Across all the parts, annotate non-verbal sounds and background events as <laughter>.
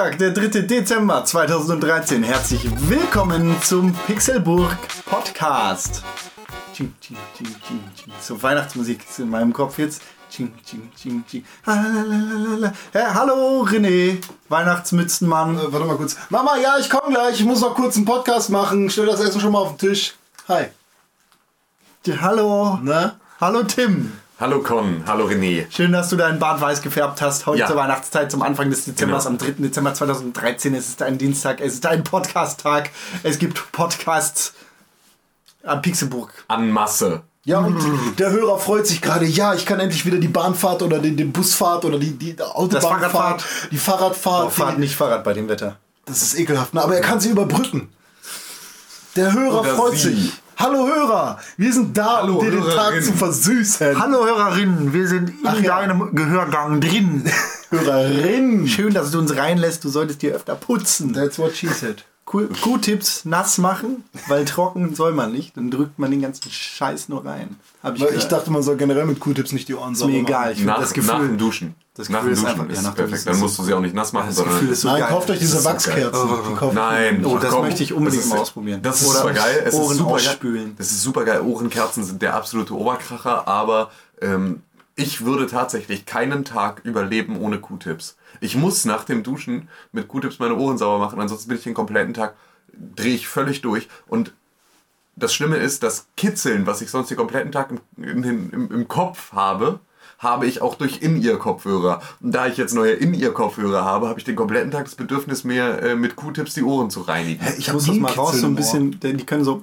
Dienstag, der 3. Dezember 2013. Herzlich willkommen zum Pixelburg Podcast. So Weihnachtsmusik ist in meinem Kopf jetzt. Ching, ching, ching, ching. Halalalala. Ja, hallo René, Weihnachtsmützenmann. Äh, warte mal kurz. Mama, ja, ich komme gleich. Ich muss noch kurz einen Podcast machen. Stell das Essen schon mal auf den Tisch. Hi. Hallo. Na? Hallo Tim. Hallo Con, hallo René. Schön, dass du deinen Bart weiß gefärbt hast. Heute Ja. zur Weihnachtszeit, zum Anfang des Dezembers, Genau. am 3. Dezember 2013. Es ist ein Dienstag, es ist ein Podcast-Tag. Es gibt Podcasts am Pixelburg. An Masse. Ja, und der Hörer freut sich gerade. Ja, ich kann endlich wieder die Bahnfahrt oder die, die Busfahrt oder die, die Autobahnfahrt, Fahrradfahrt. die Fahrradfahrt. Oh, fahrt nicht Fahrrad bei dem Wetter. Das ist ekelhaft, ne? aber er kann sie überbrücken. Der Hörer Oder freut sie. sich. Hallo Hörer, wir sind da, Hallo, um dir den Tag zu versüßen. Hallo Hörerinnen, wir sind in Ach ja. deinem Gehörgang drin. <laughs> Hörerin. Schön, dass du uns reinlässt. Du solltest dir öfter putzen. That's what she said. Q- Q-Tips nass machen, weil trocken soll man nicht. Dann drückt man den ganzen Scheiß nur rein. Hab ich, Weil ich dachte, man soll generell mit Q-Tips nicht die Ohren ist sauber mir machen. egal. Ich finde Nach, das Gefühl. nach dem Duschen. Das nach Gefühl dem ist Duschen einfach- ist ja, perfekt. Dann musst du sie auch nicht nass machen, Das sondern. Gefühl ist so Nein, geil. kauft euch diese Das ist so Wachskerzen. geil. Die Nein, Oh, das komm, möchte ich unbedingt mal ausprobieren. Das ist Oder super geil. Es Ohren ist super geil. ausspülen. Das ist super geil. Ohrenkerzen sind der absolute Oberkracher, aber ähm, ich würde tatsächlich keinen Tag überleben ohne Q-Tips. Ich muss nach dem Duschen mit Q-Tips meine Ohren sauber machen, ansonsten bin ich den kompletten Tag, drehe ich völlig durch. Und das Schlimme ist, das Kitzeln, was ich sonst den kompletten Tag im, in, den- im, im Kopf habe, habe ich auch durch In-Ear-Kopfhörer. Und da ich jetzt neue In-Ear-Kopfhörer habe, habe ich den kompletten Tag das Bedürfnis, mir äh, mit Q-Tips die Ohren zu reinigen. Ich muss das mal raus, so ein bisschen, denn die können so.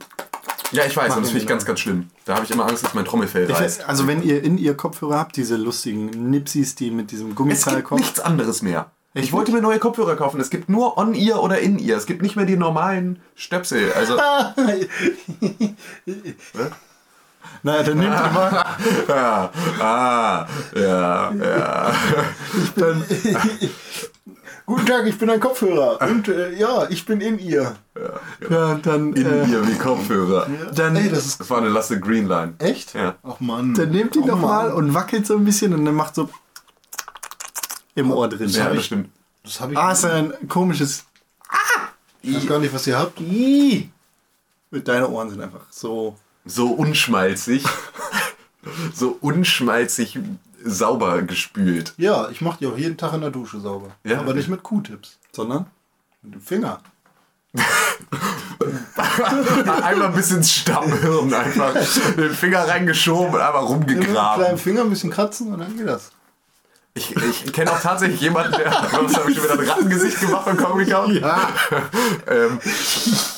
Ja, ich weiß, und das finde ich ganz, ganz schlimm. Da habe ich immer Angst, dass mein Trommelfell reißt. Also wenn ihr in ihr Kopfhörer habt, diese lustigen Nipsis, die mit diesem Es Gummizahn gibt kommen. nichts anderes mehr. Ich Echt wollte mir neue Kopfhörer kaufen. Es gibt nur On-Ear oder In-Ear. Es gibt nicht mehr die normalen Stöpsel. Also, <laughs> Naja, dann nehmt ihr mal. ja, ah, ja, ja. Guten Tag, ich bin ein Kopfhörer. Und äh, ja, ich bin in ihr. Ja, dann, äh, In-Ear wie Kopfhörer. dann, Ey, das ist Das war eine Lasse Greenline. echt? Ja. Ach Mann. dann nehmt die Ach, doch mal und wackelt so ein bisschen und dann macht so im Ohr drin. Ja, das stimmt. Das habe ich. Ah, ist ein komisches. ich weiß gar nicht, was ihr habt. Ih. Deine Ohren sind einfach so. So unschmalzig. <laughs> so unschmalzig sauber gespült. Ja, ich mache die auch jeden Tag in der Dusche sauber. Ja? Aber nicht mit Q-Tips. Sondern? Mit dem Finger. <laughs> Einmal bis ins Stammhirn einfach den Finger reingeschoben und einfach Mit dem kleinen rumgegraben. Finger ein bisschen kratzen und dann geht das. Ich, ich kenne auch tatsächlich jemanden, der. Was habe ich schon wieder ein Rattengesicht gemacht beim Comic Con? Ja. <laughs> Ähm,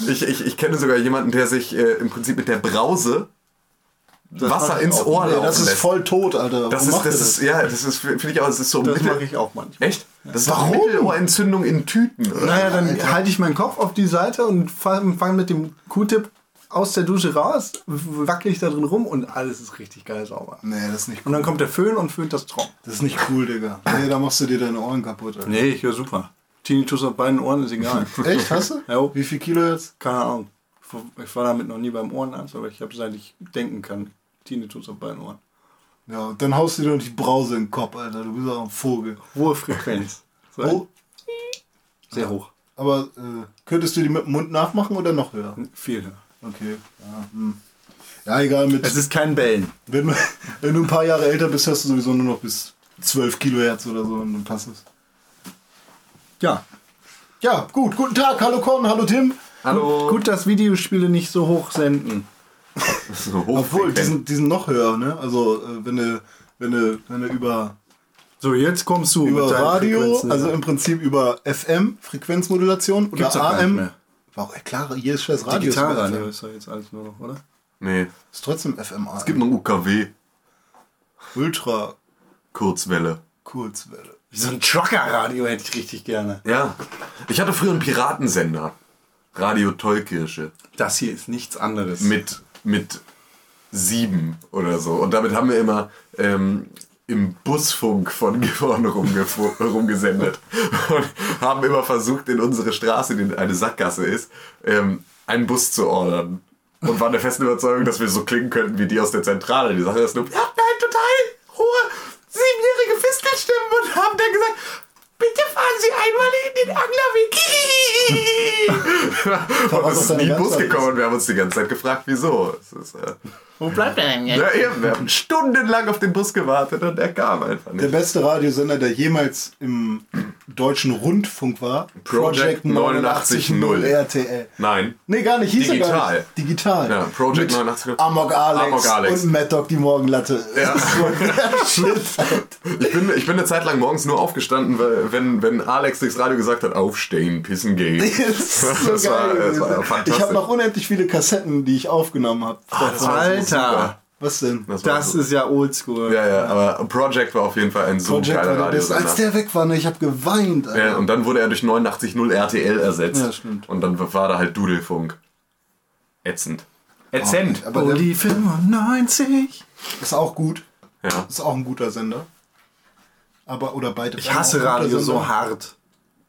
ich, ich, ich kenne sogar jemanden, der sich äh, im Prinzip mit der Brause Wasser mache ich ins. Ohr Nee, laufen das ist voll tot, Alter. Das ist, das ist, ja, das ist, finde ich auch, das ist so Das Mittel- mache ich auch manchmal. Echt? Das ist doch Warum? Mittelohrentzündung in Tüten. Naja, dann halte ich meinen Kopf auf die Seite und fange fang mit dem Q-Tip aus der Dusche raus, wackel ich da drin rum und alles ist richtig geil sauber. Nee, das ist nicht Und cool. dann kommt der Föhn und föhnt das trocken. Das ist nicht cool, Digga. Nee, da machst du dir deine Ohren kaputt, Alter. Nee, ich höre super. Tinnitus auf beiden Ohren ist egal. <laughs> Echt, hast du? Jo. Wie viel Kilo jetzt? Keine Ahnung. Ich war damit noch nie beim Ohrenarzt, aber ich habe seit ich denken kann, Tinnitus auf beiden Ohren. Ja, und dann haust du dir noch die Brause in den Kopf, Alter. Du bist auch ein Vogel. Hohe Frequenz. So, <laughs> Oh, Sehr hoch. aber äh, könntest du die mit dem Mund nachmachen oder noch höher? Viel höher. Okay. Ja, hm. ja egal. Mit, Es ist kein Bellen. wenn, du- <laughs> wenn du ein paar Jahre älter bist, hast du sowieso nur noch bis 12 Kilohertz oder so und dann passt es. Ja. Ja, gut. Guten Tag. Hallo Con, hallo Tim. Hallo. Gut, dass Videospiele nicht so hoch senden. <laughs> So Obwohl, hochfrequent. die sind, die sind noch höher, ne? Also, äh, wenn du, wenn du, wenn du über, So, jetzt kommst du. über Radio, Frequenzen. also im Prinzip über FM, Frequenzmodulation, oder AM. Mehr. Warum? Klar, jedes scheiß Radio ist Digitalradio FM. ist doch jetzt alles nur noch, oder? Nee, Ist trotzdem FM. es gibt noch UKW. Ultra Kurzwelle. Kurzwelle. So ein Trucker-Radio hätte ich richtig gerne. Ja. Ich hatte früher einen Piratensender. Radio Tollkirsche. Das hier ist nichts anderes. Mit, mit sieben oder so. Und damit haben wir immer ähm, im Busfunk von Gifhorn rumgesendet. <laughs> Und haben immer versucht, in unsere Straße, die eine Sackgasse ist, ähm, einen Bus zu ordern. Und waren der festen Überzeugung, dass wir so klingen könnten wie die aus der Zentrale. Die Sache ist nur, wir hatten halt total hohe siebenjährige Fiskelstimmen und haben dann gesagt, bitte fahren Sie einmal in den Anglerweg. <laughs> und es ist nie Bus gekommen und wir haben uns die ganze Zeit gefragt, wieso. Es ist, äh, Wo bleibt er denn jetzt? ja, eben, wir haben stundenlang auf den Bus gewartet und er kam einfach Der nicht. beste Radiosender, der jemals im deutschen Rundfunk war. Project 89.0 RTL. Nein. Nee, gar nicht. Hieß er gar Digital. nicht. Digital. Ja, Project Mit 89.0. Amok Alex, Amok Alex. und Mad Dog die Morgenlatte. Ja. <laughs> Der. Ich bin, ich bin eine Zeit lang morgens nur aufgestanden, weil, wenn, wenn Alex durchs Radio gesagt hat, aufstehen, pissen gehen. <laughs> Das so Das war- das war fantastisch. ich habe noch unendlich viele Kassetten, die ich aufgenommen habe. das war Alter. super. Was denn? Das, Das so. ist ja oldschool. Ja, ja, aber Project war auf jeden Fall ein so Project geiler war der. Als der weg war, ne, ich habe geweint. Alter. Ja, und dann wurde er durch 89.0 RTL ersetzt. Ja, stimmt. Und dann war da halt Dudelfunk. Ätzend. Ätzend. Aber der Uli 95. ist auch gut. Ja. Ist auch ein guter Sender. Aber, oder beide. Ich hasse Radio so hart.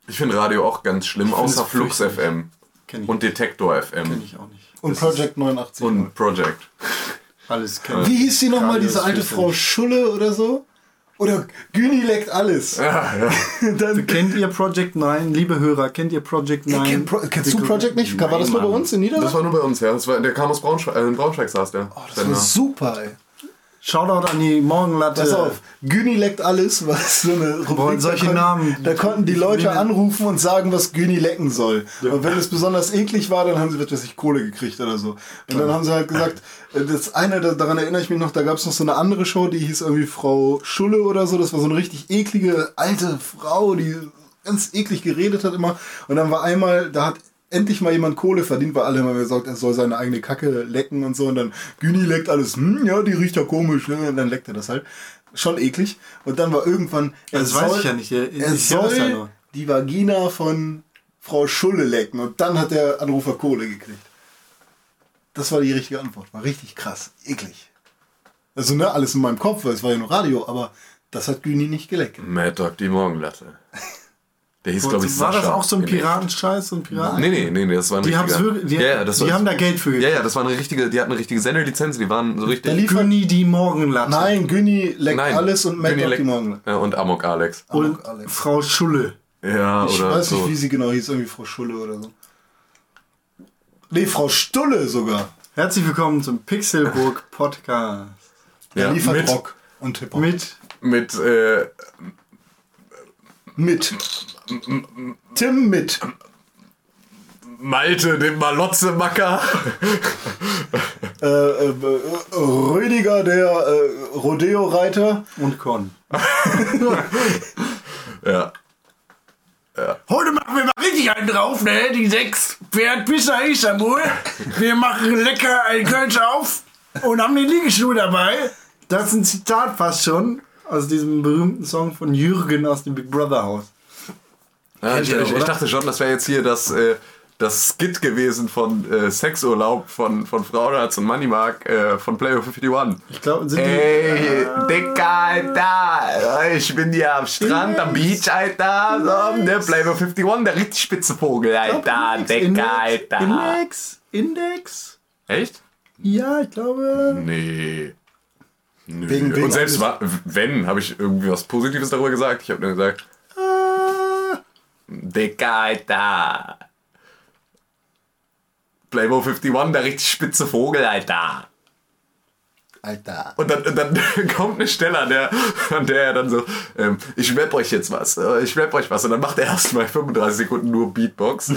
Ich finde Radio auch ganz schlimm, außer Flux. FM Kenn ich, und Detektor FM kenn ich auch nicht. Und Project 89. und Project. <laughs> Alles kenn Wie hieß die nochmal, diese alte. Frau Schulle oder so? Oder Güni leckt alles. Ja, ja. <laughs> Dann, <laughs> Kennt ihr Project 9? Liebe Hörer, kennt ihr Project 9? Kenn, Pro, kennst du Project nicht? War das nur bei uns in Das Niedersachsen? war nur bei uns, ja. Das war, der kam aus Braunschweig, äh, in Braunschweig saß der. Oh, Das war super, ey. Shoutout an die Morgenlatte. Pass auf, Güni leckt alles, was so eine Rubrik. Solche da, Namen- da konnten die Leute anrufen und sagen, was Güni lecken soll. Und wenn es besonders eklig war, dann haben sie, was weiß ich, Kohle gekriegt oder so. Und dann haben sie halt gesagt, äh, das eine, da- daran erinnere ich mich noch, da gab es noch so eine andere Show, die hieß irgendwie Frau Schulle oder so. Das war so eine richtig eklige alte Frau, die ganz eklig geredet hat immer. Und dann war einmal, da hat endlich mal jemand Kohle verdient, weil alle haben gesagt, er soll seine eigene Kacke lecken und so. Und dann Güni leckt alles, hm, ja, die riecht ja komisch. Ne? Und dann leckt er das halt. Schon eklig. Und dann war irgendwann, er Das weiß ich ja nicht. Ich- er soll ja die Vagina von Frau Schulle lecken. Und dann hat der Anrufer Kohle gekriegt. Das war die richtige Antwort. War richtig krass. Eklig. Also, ne, alles in meinem Kopf, weil es war ja nur Radio, aber das hat Güni nicht geleckt. Mad Dog, die Morgenlatte. <laughs> Der hieß, glaube ich, war das Sascha auch so ein. Piratenscheiß? So ein Piraten? Nee, nee, nee, nee, das war ein Die, richtiger- wirklich, die, ja, ja, das die war, haben da Geld für Ja, ja, das war eine richtige, die hatten eine richtige Senderlizenz, die waren so richtig. Der lief Günni die Morgenlatte. Nein, Güni leckt Nein, alles und Günni auf die Leck- Morgen. Ja, und Amok Alex. Und Amok Alex. Frau Schulle. Ja, Ich oder weiß so. nicht, wie sie genau hieß, irgendwie Frau Schulle oder so. Nee, Frau Stulle sogar. Herzlich willkommen zum Pixelburg Podcast. Der Ja, liefert mit- Rock und Hip-Hop. Mit Mit, äh, Mit. Tim mit. Malte, dem Malotze-Macker. Äh, äh, Rüdiger, der äh, Rodeo-Reiter. und Con. <laughs> ja. Heute machen wir mal richtig einen drauf, ne? Die sechs Pferd bis nach Istanbul. Wir machen lecker einen Kölsch auf und haben den Liegestuhl dabei. Das ist ein Zitat fast schon aus diesem berühmten Song von Jürgen aus dem Big Brother Haus. ja ich, ich, ich dachte schon, das wäre jetzt hier das, äh, das Skit gewesen von äh, Sexurlaub von, von Frauenarzt und Moneymark äh, von Player 51. Ich glaube, sind die. Ey, Dicker, Alter, ich bin hier am Strand, am Beach, Alter, so, ne, Flavor 51, der richtig spitze Vogel, Alter, Dicker, Alter. Index? Index? Echt? Ja, ich glaube. Nee. Nö. Wegen- wegen Und selbst alles- wa- wenn, habe ich irgendwie was Positives darüber gesagt. Ich habe nur gesagt, Ah, Dicker, Alter. Playboy 51, der richtig spitze Vogel, Alter. Alter. Und dann, und dann <laughs> kommt eine Stelle, an der, an der er dann so, ähm, ich rap euch jetzt was, äh, ich rap euch was. Und dann macht er erstmal 35 Sekunden nur Beatbox.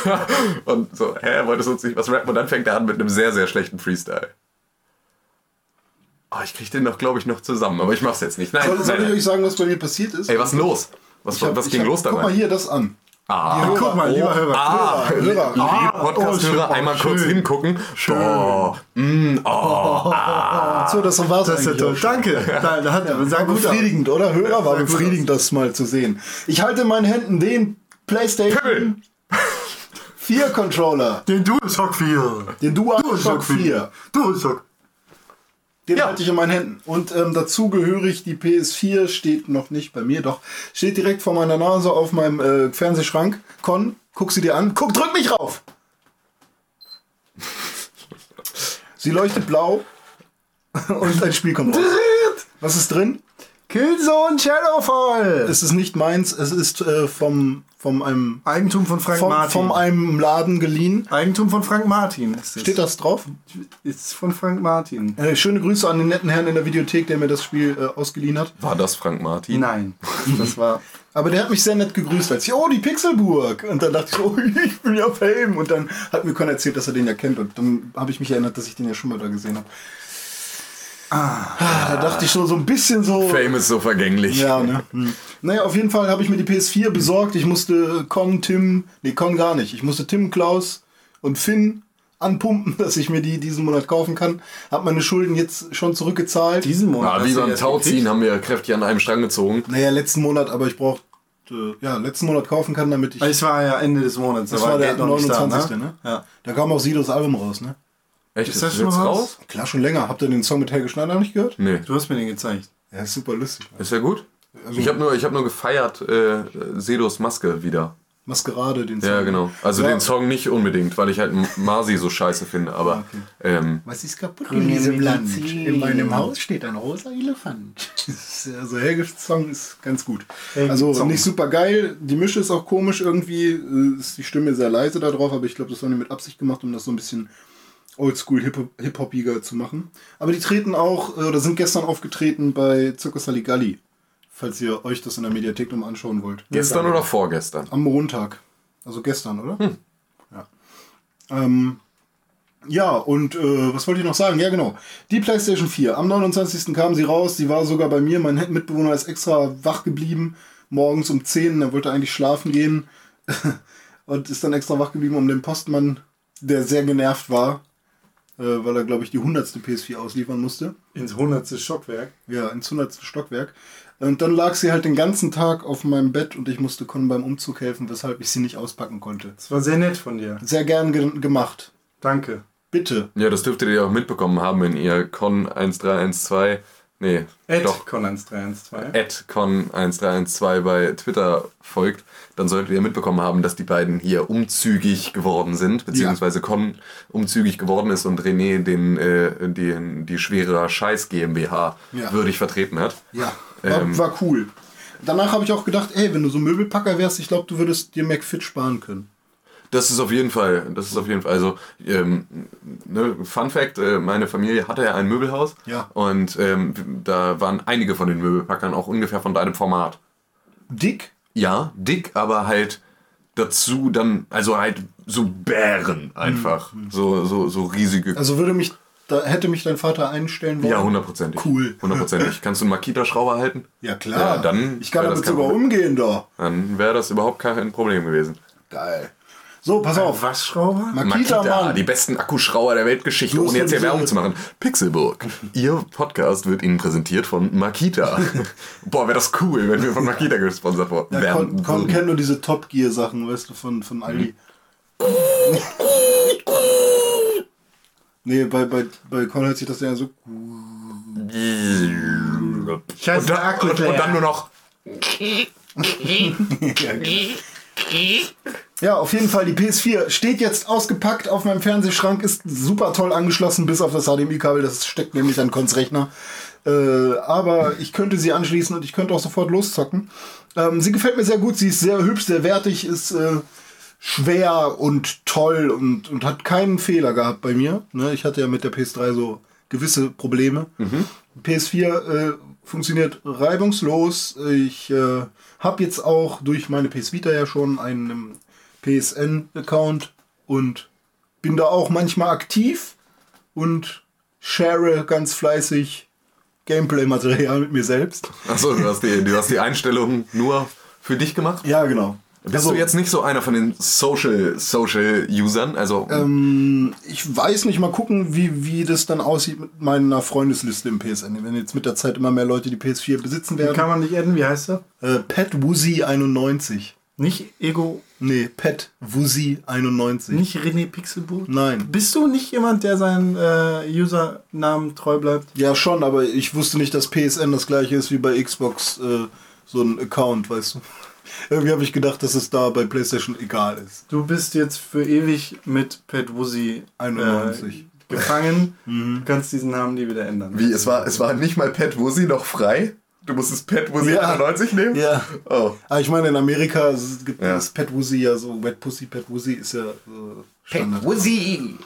<laughs> und so, hä, wolltest du uns nicht was rappen? Und dann fängt er an mit einem sehr, sehr schlechten Freestyle. Oh, ich krieg den noch, glaube ich, noch zusammen, aber ich mach's jetzt nicht. Nein, Soll, nein, soll ich euch sagen, was bei mir passiert ist? Ey, was ist los? Was, hab- was ging hab- los Guck mal dabei? hier das an. Ah, Guck mal, lieber Hörer. ah, Hörer, Hörer. oh, Podcast-Hörer, schön, einmal oh, kurz schön. hingucken. Boah, mm, oh. So, das ja auch schon. Danke. Da, da hat, sah War gut aus. befriedigend, oder? Hörer war befriedigend, das mal zu sehen. Ich halte in meinen Händen den PlayStation 4 Controller, Den DualShock 4. den DualShock 4. DualShock. Den Ja. halte ich in meinen Händen. Und ähm, dazu gehörig die PS4 steht noch nicht bei mir, doch steht direkt vor meiner Nase auf meinem äh, Fernsehschrank. Con, guck sie dir an. Guck, drück mich rauf! sie leuchtet blau <laughs> und ein Spiel kommt raus. Was ist drin? Killzone Shadowfall. Es ist nicht meins, es ist äh, vom, vom einem, Eigentum von Frank vom, Martin. vom einem Laden geliehen. Eigentum von Frank Martin ist es. Steht das drauf? Ist von Frank Martin. Äh, schöne Grüße an den netten Herrn in der Videothek, der mir das Spiel äh, ausgeliehen hat. War das Frank Martin? Nein. Das war. Aber der hat mich sehr nett gegrüßt, als ich, oh, die Pixelburg. Und dann dachte ich, <laughs> oh, ich bin ja Fame. Und dann hat mir Con erzählt, dass er den ja kennt. Und dann habe ich mich erinnert, dass ich den ja schon mal da gesehen habe. Ah, da dachte ich schon so ein bisschen so. Fame ist so vergänglich. Ja, ne? Hm. Naja, auf jeden Fall habe ich mir die PS4 besorgt. Ich musste Con, Tim, nee, Con gar nicht. Ich musste Tim, Klaus und Finn anpumpen, <laughs> dass ich mir die diesen Monat kaufen kann. Hab meine Schulden jetzt schon zurückgezahlt. Diesen Monat. Ah, hast wie beim Tauziehen haben wir kräftig an einem Strang gezogen. naja, letzten Monat, aber ich brauchte, ja, letzten Monat kaufen kann, damit ich. Es war ja Ende des Monats. das da war der Geld noch nicht da, 29. Ne? Ja. Da kam auch Sidos Album raus, ne? Echt, Ist das schon jetzt raus? raus? Klar, schon länger. Habt ihr den Song mit Helge Schneider nicht gehört? Nee. Du hast mir den gezeigt. Ja, ist super lustig. Ist ja gut? Also Ich habe nur, ich hab nur gefeiert äh, Sedos Maske wieder. Maskerade, den Song. Ja, genau. Also Ja. den Song nicht unbedingt, weil ich halt Marzi so scheiße finde, aber ähm, Was ist kaputt in diesem Land? In meinem Haus steht ein rosa Elefant. <laughs> Also Helges Song ist ganz gut. Helges Also Song. nicht super geil. Die Mische ist auch komisch irgendwie. äh, Ist die Stimme sehr leise da drauf, aber ich glaube, das haben die mit Absicht gemacht, um das so ein bisschen oldschool Hip- zu machen. Aber die treten auch, äh, oder sind gestern aufgetreten bei Circus Saligalli. Falls ihr euch das in der Mediathek nochmal anschauen wollt. gestern oder vorgestern? Am Montag. Also gestern, oder? Ja. Ähm, ja, und äh, was wollte ich noch sagen? Ja, genau. Die PlayStation 4. Am 29. kam sie raus. Sie war sogar bei mir. Mein Mitbewohner ist extra wach geblieben. Morgens um 10. Er wollte eigentlich schlafen gehen. <laughs> und ist dann extra wach geblieben, um den Postmann, der sehr genervt war, weil er, glaube ich, die 100. PS4 ausliefern musste. Ins 100. Stockwerk. Ja, ins 100. Stockwerk. Und dann lag sie halt den ganzen Tag auf meinem Bett und ich musste Con beim Umzug helfen, weshalb ich sie nicht auspacken konnte. Das war sehr nett von dir. Sehr gern ge gemacht. Danke. Bitte. Ja, das dürftet ihr auch mitbekommen haben, wenn ihr Con 1312, nee, Ed doch, Con 1312. at Con 1312 bei Twitter folgt, dann solltet ihr mitbekommen haben, dass die beiden hier umzügig geworden sind, beziehungsweise Con umzügig geworden ist und René den, äh, den, die schwere Scheiß GmbH Ja. würdig vertreten hat. Ja. War, Ähm. war cool. Danach habe ich auch gedacht, ey, wenn du so Möbelpacker wärst, ich glaube, du würdest dir McFit sparen können. Das ist auf jeden Fall, das ist auf jeden Fall, also ähm, ne, Fun Fact, äh, meine Familie hatte ja ein Möbelhaus Ja. und ähm, da waren einige von den Möbelpackern auch ungefähr von deinem Format. Dick? Ja, dick, aber halt dazu dann, also halt so Bären einfach, so, so, so riesige. Also würde mich, da hätte mich dein Vater einstellen wollen? ja, hundertprozentig. Cool. Hundertprozentig. <laughs> Kannst du einen Makita-Schrauber halten? Ja, klar. Ja, dann ich kann damit sogar umgehen, da. Dann wäre das überhaupt kein Problem gewesen. Geil. So, pass auf. Waschschrauber? Makita, Mann. die besten Akkuschrauber der Weltgeschichte, Du ohne jetzt hier Werbung zu machen. Pixelburg. Ihr Podcast wird Ihnen präsentiert von Makita. <laughs> Boah, wäre das cool, wenn wir von Makita gesponsert worden Ja, Con würden. kennt nur diese Top Gear Sachen, weißt du, von, von Aldi. nee, bei, bei, bei Con hört sich das ja so. Scheiße, und, dann, Akku und, und dann nur noch. <laughs> <laughs> Ja, auf jeden Fall, die PS4 steht jetzt ausgepackt auf meinem Fernsehschrank, ist super toll angeschlossen, bis auf das HDMI-Kabel, das steckt nämlich an Cons Rechner. Äh, aber ich könnte sie anschließen und ich könnte auch sofort loszocken. Ähm, sie gefällt mir sehr gut, sie ist sehr hübsch, sehr wertig, ist äh, schwer und toll und, und hat keinen Fehler gehabt bei mir. Ne, ich hatte ja mit der PS3 so gewisse Probleme. PS4 äh, funktioniert reibungslos. Ich äh, habe jetzt auch durch meine PS Vita ja schon einen PSN-Account und bin da auch manchmal aktiv und share ganz fleißig Gameplay-Material mit mir selbst. Achso, du hast, die, du hast die Einstellung nur für dich gemacht? Ja, genau. Bist Also- du jetzt nicht so einer von den Social, Social Usern? Also, Ähm, ich weiß nicht, mal gucken, wie, wie das dann aussieht mit meiner Freundesliste im PSN. Wenn jetzt mit der Zeit immer mehr Leute die PS4 besitzen Wie werden. kann man dich adden? Wie heißt er? Äh, Pet Woozy 91. Nicht Ego, Nee, Pet Woozy 91. nicht René Pixelboot? Nein. Bist du nicht jemand, der seinen äh, Usernamen treu bleibt? Ja, schon, aber ich wusste nicht, dass PSN das gleiche ist wie bei Xbox, äh, so ein Account, weißt du. Irgendwie habe ich gedacht, dass es da bei PlayStation egal ist. Du bist jetzt für ewig mit Pet Woozy 91. Äh, gefangen. <laughs> Du kannst diesen Namen nie wieder ändern. wie, es war, es war nicht mal Pet Wuzzy noch frei? Du musstest Pet Wuzzy Ja. 91 nehmen? Ja. Oh. Aber ich meine, in Amerika es gibt Ja. das Pet Woozy ja so, Wet Pussy Pet Woozy ist ja äh, Standard. Wuzzy!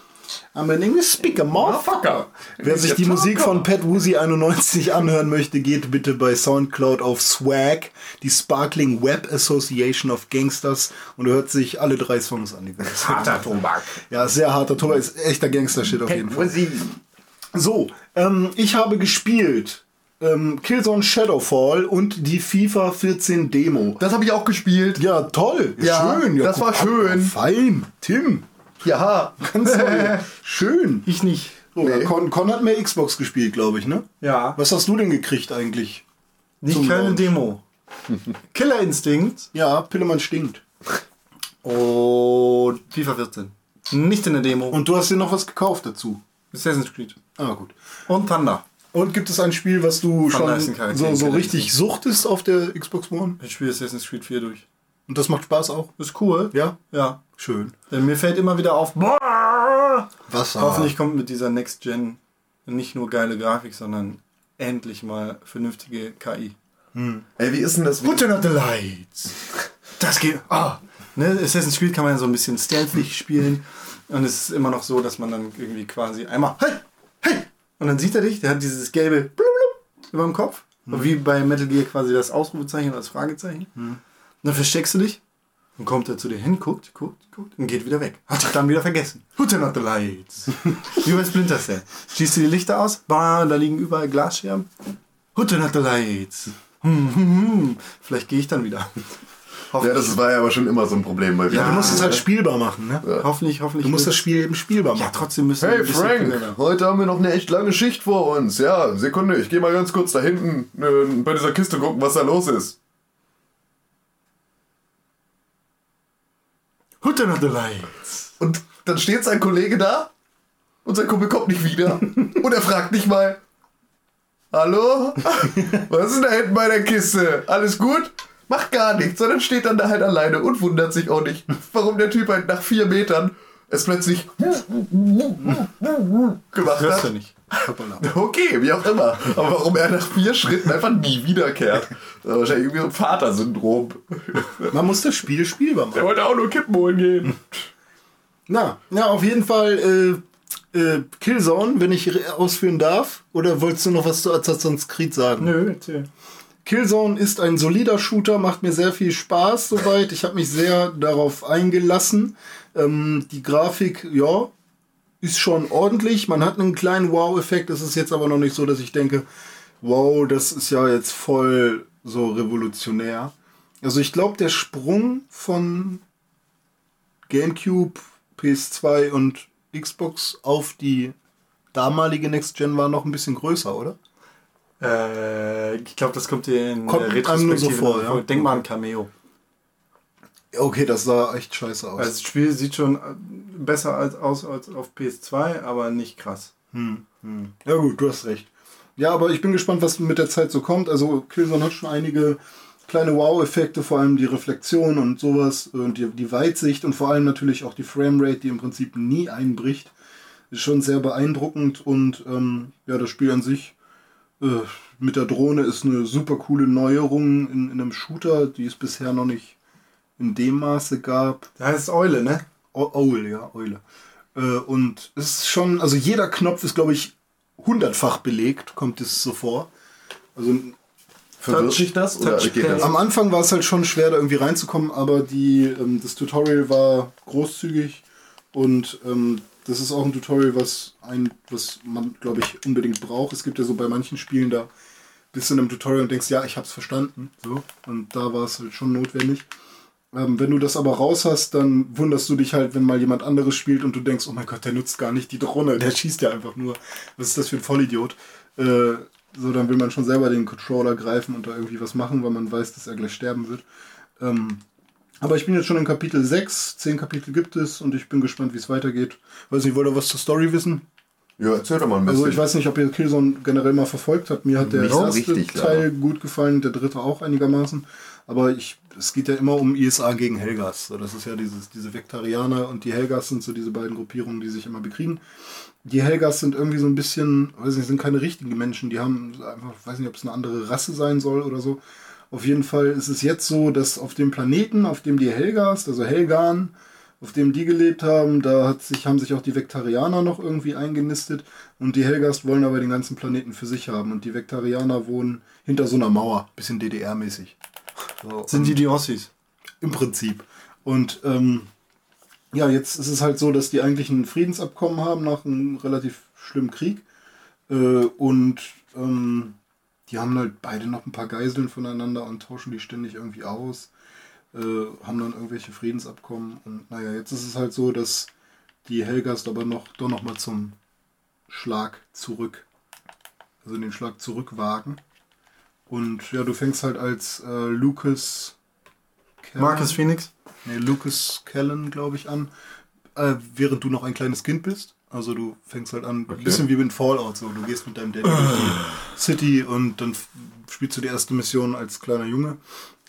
I'm an English speaker, motherfucker. Wer sich die Musik von Pat Woozy 91 anhören möchte, geht bitte bei Soundcloud auf Swag, die Sparkling Web Association of Gangsters und hört sich alle drei Songs an. Harter Tobak. Ja, sehr harter Tobak, ist echter Gangster-Shit auf jeden Fall. So, ähm, ich habe gespielt ähm, Killzone Shadowfall und die FIFA 14 Demo. Das habe ich auch gespielt. Ja, toll. Ja, schön. Ja, das war schön. Fein. Tim. Ja. <laughs> Ganz toll. schön. Ich nicht. So, ja, Con, Con hat mehr Xbox gespielt, glaube ich, ne? Ja. Was hast du denn gekriegt eigentlich? Nicht keine Launch? Demo. <laughs> Killer Instinct Ja, Pillemann stinkt. und FIFA 14. Nicht in der Demo. Und du hast dir noch was gekauft dazu. Assassin's Creed. Ah, gut. Und Thunder. Und gibt es ein Spiel, was du Thunder schon so, so richtig suchtest auf der Xbox One? Ich spiele Assassin's Creed 4 durch. Und das macht Spaß auch? Ist cool. Ja? Ja. Schön. Denn mir fällt immer wieder auf, boah, Wasser. hoffentlich kommt mit dieser Next Gen nicht nur geile Grafik, sondern endlich mal vernünftige KI. Ey, wie ist denn das? Put out the lights. Das geht. Ah. Ne, Assassin's Creed kann man so ein bisschen stealthig spielen. Und es ist immer noch so, dass man dann irgendwie quasi einmal, hey, hey! Und dann sieht er dich, der hat dieses gelbe blub, blub über dem Kopf. Wie bei Metal Gear quasi das Ausrufezeichen oder das Fragezeichen. Und dann versteckst du dich. Dann kommt er zu dir hin, guckt, guckt, guckt und geht wieder weg. Hat dich dann wieder vergessen. Put out the lights. Wie bei Splinter Cell. Schießt du die Lichter aus, bah, da liegen überall Glasscherben. Put out the lights. Hm, hm, hm. Vielleicht gehe ich dann wieder. Ja, das war ja aber schon immer so ein Problem bei Ja, du musst es halt spielbar machen, ne? Hoffentlich, hoffentlich. Du musst das Spiel eben spielbar Ja, machen. trotzdem müssen wir Hey ein bisschen Frank, cooler. heute haben wir noch eine echt lange Schicht vor uns. Ja, Sekunde, ich gehe mal ganz kurz da hinten äh, bei dieser Kiste gucken, was da los ist. Out the lights. Und dann steht sein Kollege da und sein Kumpel kommt nicht wieder. <laughs> und er fragt nicht mal, Hallo? Was ist denn da hinten bei der Kiste? Alles gut? Macht gar nichts, sondern steht dann da halt alleine und wundert sich auch nicht, warum der Typ halt nach vier Metern es plötzlich gemacht Hörst hat. du nicht. Okay, wie auch immer. Aber warum er nach vier Schritten einfach nie wiederkehrt? Das ist wahrscheinlich irgendwie so ein Vatersyndrom. Man muss das Spiel spielbar machen. Der wollte auch nur Kippen holen gehen. Na, ja, auf jeden Fall äh, äh, Killzone, wenn ich re- ausführen darf. Oder wolltest du noch was zu Assassin's Creed sagen? Nö, erzähl. Killzone ist ein solider Shooter, macht mir sehr viel Spaß soweit. Ich habe mich sehr darauf eingelassen. Ähm, die Grafik, ja, ist schon ordentlich. Man hat einen kleinen Wow-Effekt. Es ist jetzt aber noch nicht so, dass ich denke, wow, das ist ja jetzt voll so revolutionär. Also ich glaube, der Sprung von GameCube, PS2 und Xbox auf die damalige Next Gen war noch ein bisschen größer, oder? Äh, ich glaube, das kommt dir in Kommt nur so Retrospektive vor, ja. Denk mal an Cameo. Okay, das sah echt scheiße aus. Das Spiel sieht schon äh, besser als, aus als auf PS2, aber nicht krass. Ja gut, du hast recht. Ja, aber ich bin gespannt, was mit der Zeit so kommt. Also Killzone hat schon einige kleine Wow-Effekte, vor allem die Reflexion und sowas und die, die Weitsicht und vor allem natürlich auch die Framerate, die im Prinzip nie einbricht. Ist schon sehr beeindruckend und ähm, ja, das Spiel an sich äh, mit der Drohne ist eine super coole Neuerung in, in einem Shooter, die es bisher noch nicht in dem Maße gab. Da heißt es Eule, ne? O- Owl, ja, Eule. Äh, und es ist schon, also jeder Knopf ist, glaube ich, hundertfach belegt, kommt es so vor. Also Verwirrt dich das? Oder geht das? am Anfang war es halt schon schwer, da irgendwie reinzukommen, aber die, ähm, das Tutorial war großzügig und ähm, das ist auch ein Tutorial, was, ein, was man, glaube ich, unbedingt braucht. Es gibt ja so bei manchen Spielen, da bist du in einem Tutorial und denkst, ja, ich habe es verstanden. So. Und da war es halt schon notwendig. Ähm, wenn du das aber raus hast, dann wunderst du dich halt, wenn mal jemand anderes spielt und du denkst, oh mein Gott, der nutzt gar nicht die Drohne, der schießt ja einfach nur. Was ist das für ein Vollidiot? Äh, so, dann will man schon selber den Controller greifen und da irgendwie was machen, weil man weiß, dass er gleich sterben wird. Ähm, aber ich bin jetzt schon in Kapitel 6, 10 Kapitel gibt es und ich bin gespannt, wie es weitergeht. Weiß nicht, wollt ihr was zur Story wissen? Ja, erzähl doch mal ein bisschen. Also ich weiß nicht, ob ihr Killzone generell mal verfolgt habt. Mir hat der Nicht erste richtig, Teil gut gefallen, der dritte auch einigermaßen. Aber ich, es geht ja immer um ISA gegen Helgas. So, das ist ja dieses, diese Vektarianer und die Helgas sind so diese beiden Gruppierungen, die sich immer bekriegen. Die Helgas sind irgendwie so ein bisschen, weiß nicht, sind keine richtigen Menschen. Die haben einfach, weiß nicht, ob es eine andere Rasse sein soll oder so. Auf jeden Fall ist es jetzt so, dass auf dem Planeten, auf dem die Helgas, also Helgan, auf dem die gelebt haben, da hat sich, haben sich auch die Vektarianer noch irgendwie eingenistet und die Helgas wollen aber den ganzen Planeten für sich haben und die Vektarianer wohnen hinter so einer Mauer, bisschen DDR-mäßig. So, Sind die die Ossis? im Prinzip. Und ähm, ja, jetzt ist es halt so, dass die eigentlich ein Friedensabkommen haben nach einem relativ schlimmen Krieg. Äh, und ähm, die haben halt beide noch ein paar Geiseln voneinander und tauschen die ständig irgendwie aus. Äh, haben dann irgendwelche Friedensabkommen. Und naja, jetzt ist es halt so, dass die Helgast aber noch doch noch mal zum Schlag zurück, also den Schlag zurückwagen. Und ja, du fängst halt als äh, Lucas Keller- Marcus Phoenix? nee, Lucas Kellen, glaube ich, an, äh, während du noch ein kleines Kind bist. Also du fängst halt an, ein bisschen wie mit Fallout, so. Du gehst mit deinem Daddy durch die City und dann spielst du die erste Mission als kleiner Junge.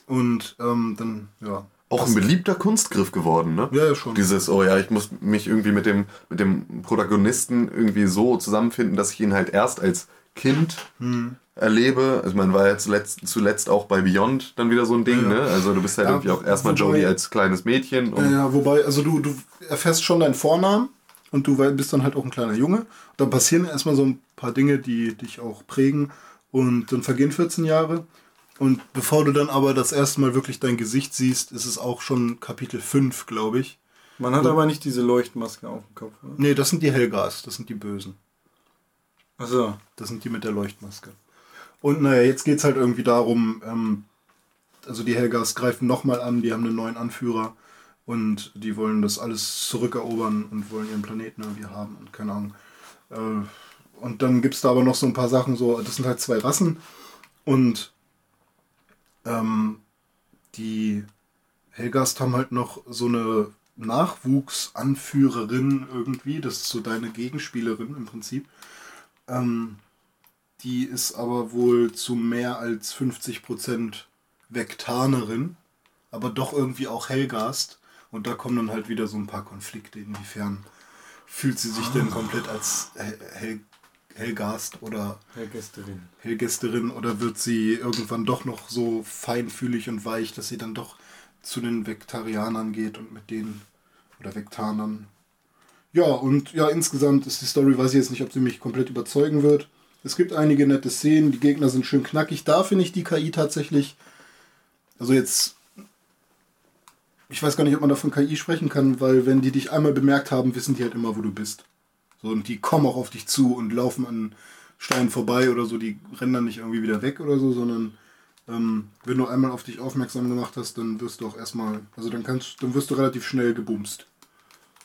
Und ähm, dann, ja. Auch ein beliebter Kunstgriff geworden, ne? Ja, ja, schon. Dieses, oh ja, ich muss mich irgendwie mit dem, mit dem Protagonisten irgendwie so zusammenfinden, dass ich ihn halt erst als Kind Hm. erlebe. Also man war ja zuletzt, zuletzt auch bei Beyond dann wieder so ein Ding, Ja, ne? Also du bist halt Ja, irgendwie auch erstmal wobei- Jodie als kleines Mädchen und Ja, ja, wobei, also du, du erfährst schon deinen Vornamen und du bist dann halt auch ein kleiner Junge. Dann passieren erstmal so ein paar Dinge, die dich auch prägen und dann vergehen 14 Jahre. Und bevor du dann aber das erste Mal wirklich dein Gesicht siehst, ist es auch schon Kapitel 5, glaube ich. Man hat aber nicht diese Leuchtmaske auf dem Kopf. Oder? Nee, das sind die Helgas, das sind die Bösen. Achso. Das sind die mit der Leuchtmaske. Und naja, jetzt geht es halt irgendwie darum, ähm, also die Helgas greifen nochmal an, die haben einen neuen Anführer und die wollen das alles zurückerobern und wollen ihren Planeten irgendwie haben und keine Ahnung. Äh, und dann gibt es da aber noch so ein paar Sachen, so, das sind halt zwei Rassen und ähm, die Helgast haben halt noch so eine Nachwuchsanführerin irgendwie, das ist so deine Gegenspielerin im Prinzip. Ähm, die ist aber wohl zu mehr als 50% Vektanerin, aber doch irgendwie auch Helgast. Und da kommen dann halt wieder so ein paar Konflikte. Inwiefern fühlt sie sich denn komplett als Hel Hel Helgast oder Herr Gästerin. Helgästerin oder wird sie irgendwann doch noch so feinfühlig und weich, dass sie dann doch zu den Vektarianern geht und mit denen oder Vektanern. Ja, und ja, insgesamt ist die Story, weiß ich jetzt nicht, ob sie mich komplett überzeugen wird. Es gibt einige nette Szenen, die Gegner sind schön knackig. Da finde ich die KI tatsächlich, also jetzt, ich weiß gar nicht, ob man davon KI sprechen kann, weil wenn die dich einmal bemerkt haben, wissen die halt immer, wo du bist. So, und die kommen auch auf dich zu und laufen an Steinen vorbei oder so, die rennen dann nicht irgendwie wieder weg oder so, sondern ähm, wenn du einmal auf dich aufmerksam gemacht hast, dann wirst du auch erstmal, also dann kannst, dann wirst du relativ schnell gebumst.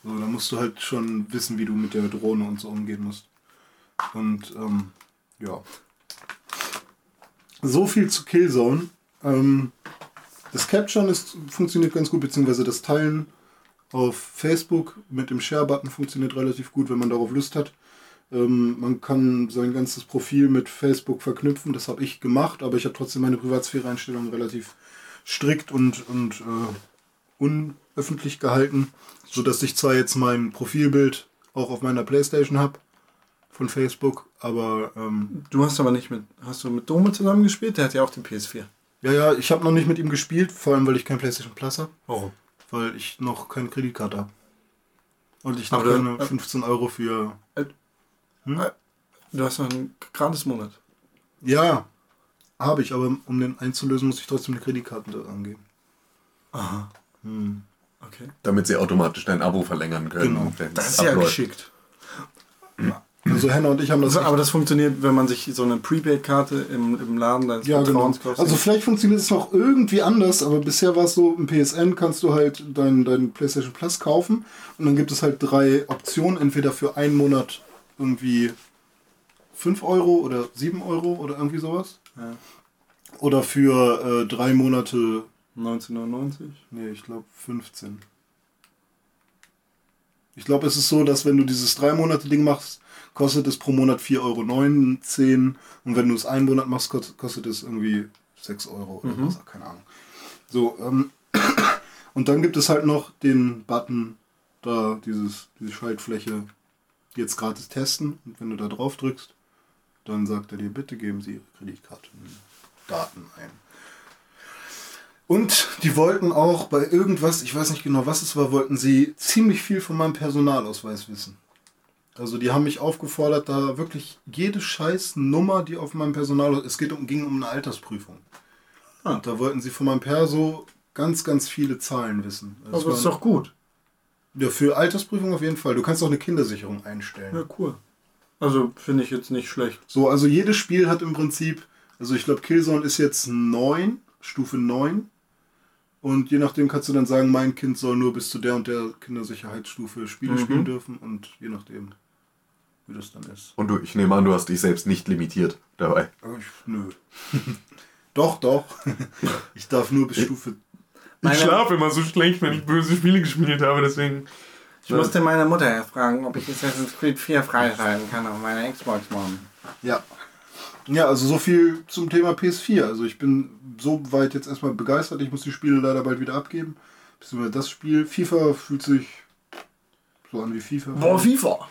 So, dann musst du halt schon wissen, wie du mit der Drohne und so umgehen musst. Und ähm, ja. So viel zu Killzone. Ähm, das Capturen ist, funktioniert ganz gut, beziehungsweise das Teilen auf Facebook mit dem Share-Button funktioniert relativ gut, wenn man darauf Lust hat. Ähm, man kann sein ganzes Profil mit Facebook verknüpfen, das habe ich gemacht, aber ich habe trotzdem meine Privatsphäre-Einstellungen relativ strikt und, und äh, unöffentlich gehalten, sodass ich zwar jetzt mein Profilbild auch auf meiner Playstation habe von Facebook, aber ähm, Du hast aber nicht mit. Hast du mit Dome zusammen gespielt? Der hat ja auch den PS4. ja, ja, ich habe noch nicht mit ihm gespielt, vor allem weil ich kein PlayStation Plus habe, Warum? weil ich noch keine Kreditkarte habe. Und ich noch Aber keine 15 Euro für Du hast noch einen gratis Monat. Ja, habe ich, aber um den einzulösen, muss ich trotzdem eine Kreditkarte angeben. Aha. Hm. Okay. damit sie automatisch dein Abo verlängern können. Genau. Das ist ja abläuft. geschickt. Also Also Henna und ich haben das. Also, aber das funktioniert, wenn man sich so eine Prepaid-Karte im, im Laden als ja, genau. Also vielleicht funktioniert es noch irgendwie anders, aber bisher war es so, im PSN kannst du halt dein, dein PlayStation Plus kaufen und dann gibt es halt drei Optionen, entweder für einen Monat irgendwie 5 Euro oder 7 Euro oder irgendwie sowas. Ja. Oder für äh, drei Monate, 1999. nee, ich glaube 15. Ich glaube, es ist so, dass wenn du dieses drei Monate Ding machst, kostet es pro Monat 4,09 Euro, 10 und wenn du es einen Monat machst, kost- kostet es irgendwie 6 Euro oder was, keine Ahnung. So, ähm, <clears throat> und dann gibt es halt noch den Button, da dieses, diese Schaltfläche jetzt gratis testen und wenn du da drauf drückst, dann sagt er dir, bitte geben Sie Ihre Kreditkartendaten ein. Und die wollten auch bei irgendwas, ich weiß nicht genau, was es war, wollten sie ziemlich viel von meinem Personalausweis wissen. Also die haben mich aufgefordert, da wirklich jede scheiß Nummer, die auf meinem Personalausweis, es geht um, ging um eine Altersprüfung. Und da wollten sie von meinem Perso ganz, ganz viele Zahlen wissen. Es Aber das ist doch gut. ja, für Altersprüfung auf jeden Fall. Du kannst auch eine Kindersicherung einstellen. Ja, cool. Also finde ich jetzt nicht schlecht. So, also jedes Spiel hat im Prinzip, also ich glaube Killzone ist jetzt 9, Stufe 9. Und je nachdem kannst du dann sagen, mein Kind soll nur bis zu der und der Kindersicherheitsstufe Spiele spielen dürfen und je nachdem, wie das dann ist. Und du, ich nehme an, du hast dich selbst nicht limitiert dabei. Aber ich, nö. <laughs> doch, doch. <laughs> ich darf nur bis Stufe. Meine- Ich schlafe immer so schlecht, wenn ich böse Spiele gespielt habe, deswegen. Ich musste meine Mutter fragen, ob ich Assassin's Creed 4 freischalten kann auf meiner Xbox One. Ja. Ja, also so viel zum Thema PS4. Also ich bin so weit jetzt erstmal begeistert. Ich muss die Spiele leider bald wieder abgeben. Beziehungsweise das Spiel. FIFA fühlt sich so an wie FIFA. Boah, FIFA.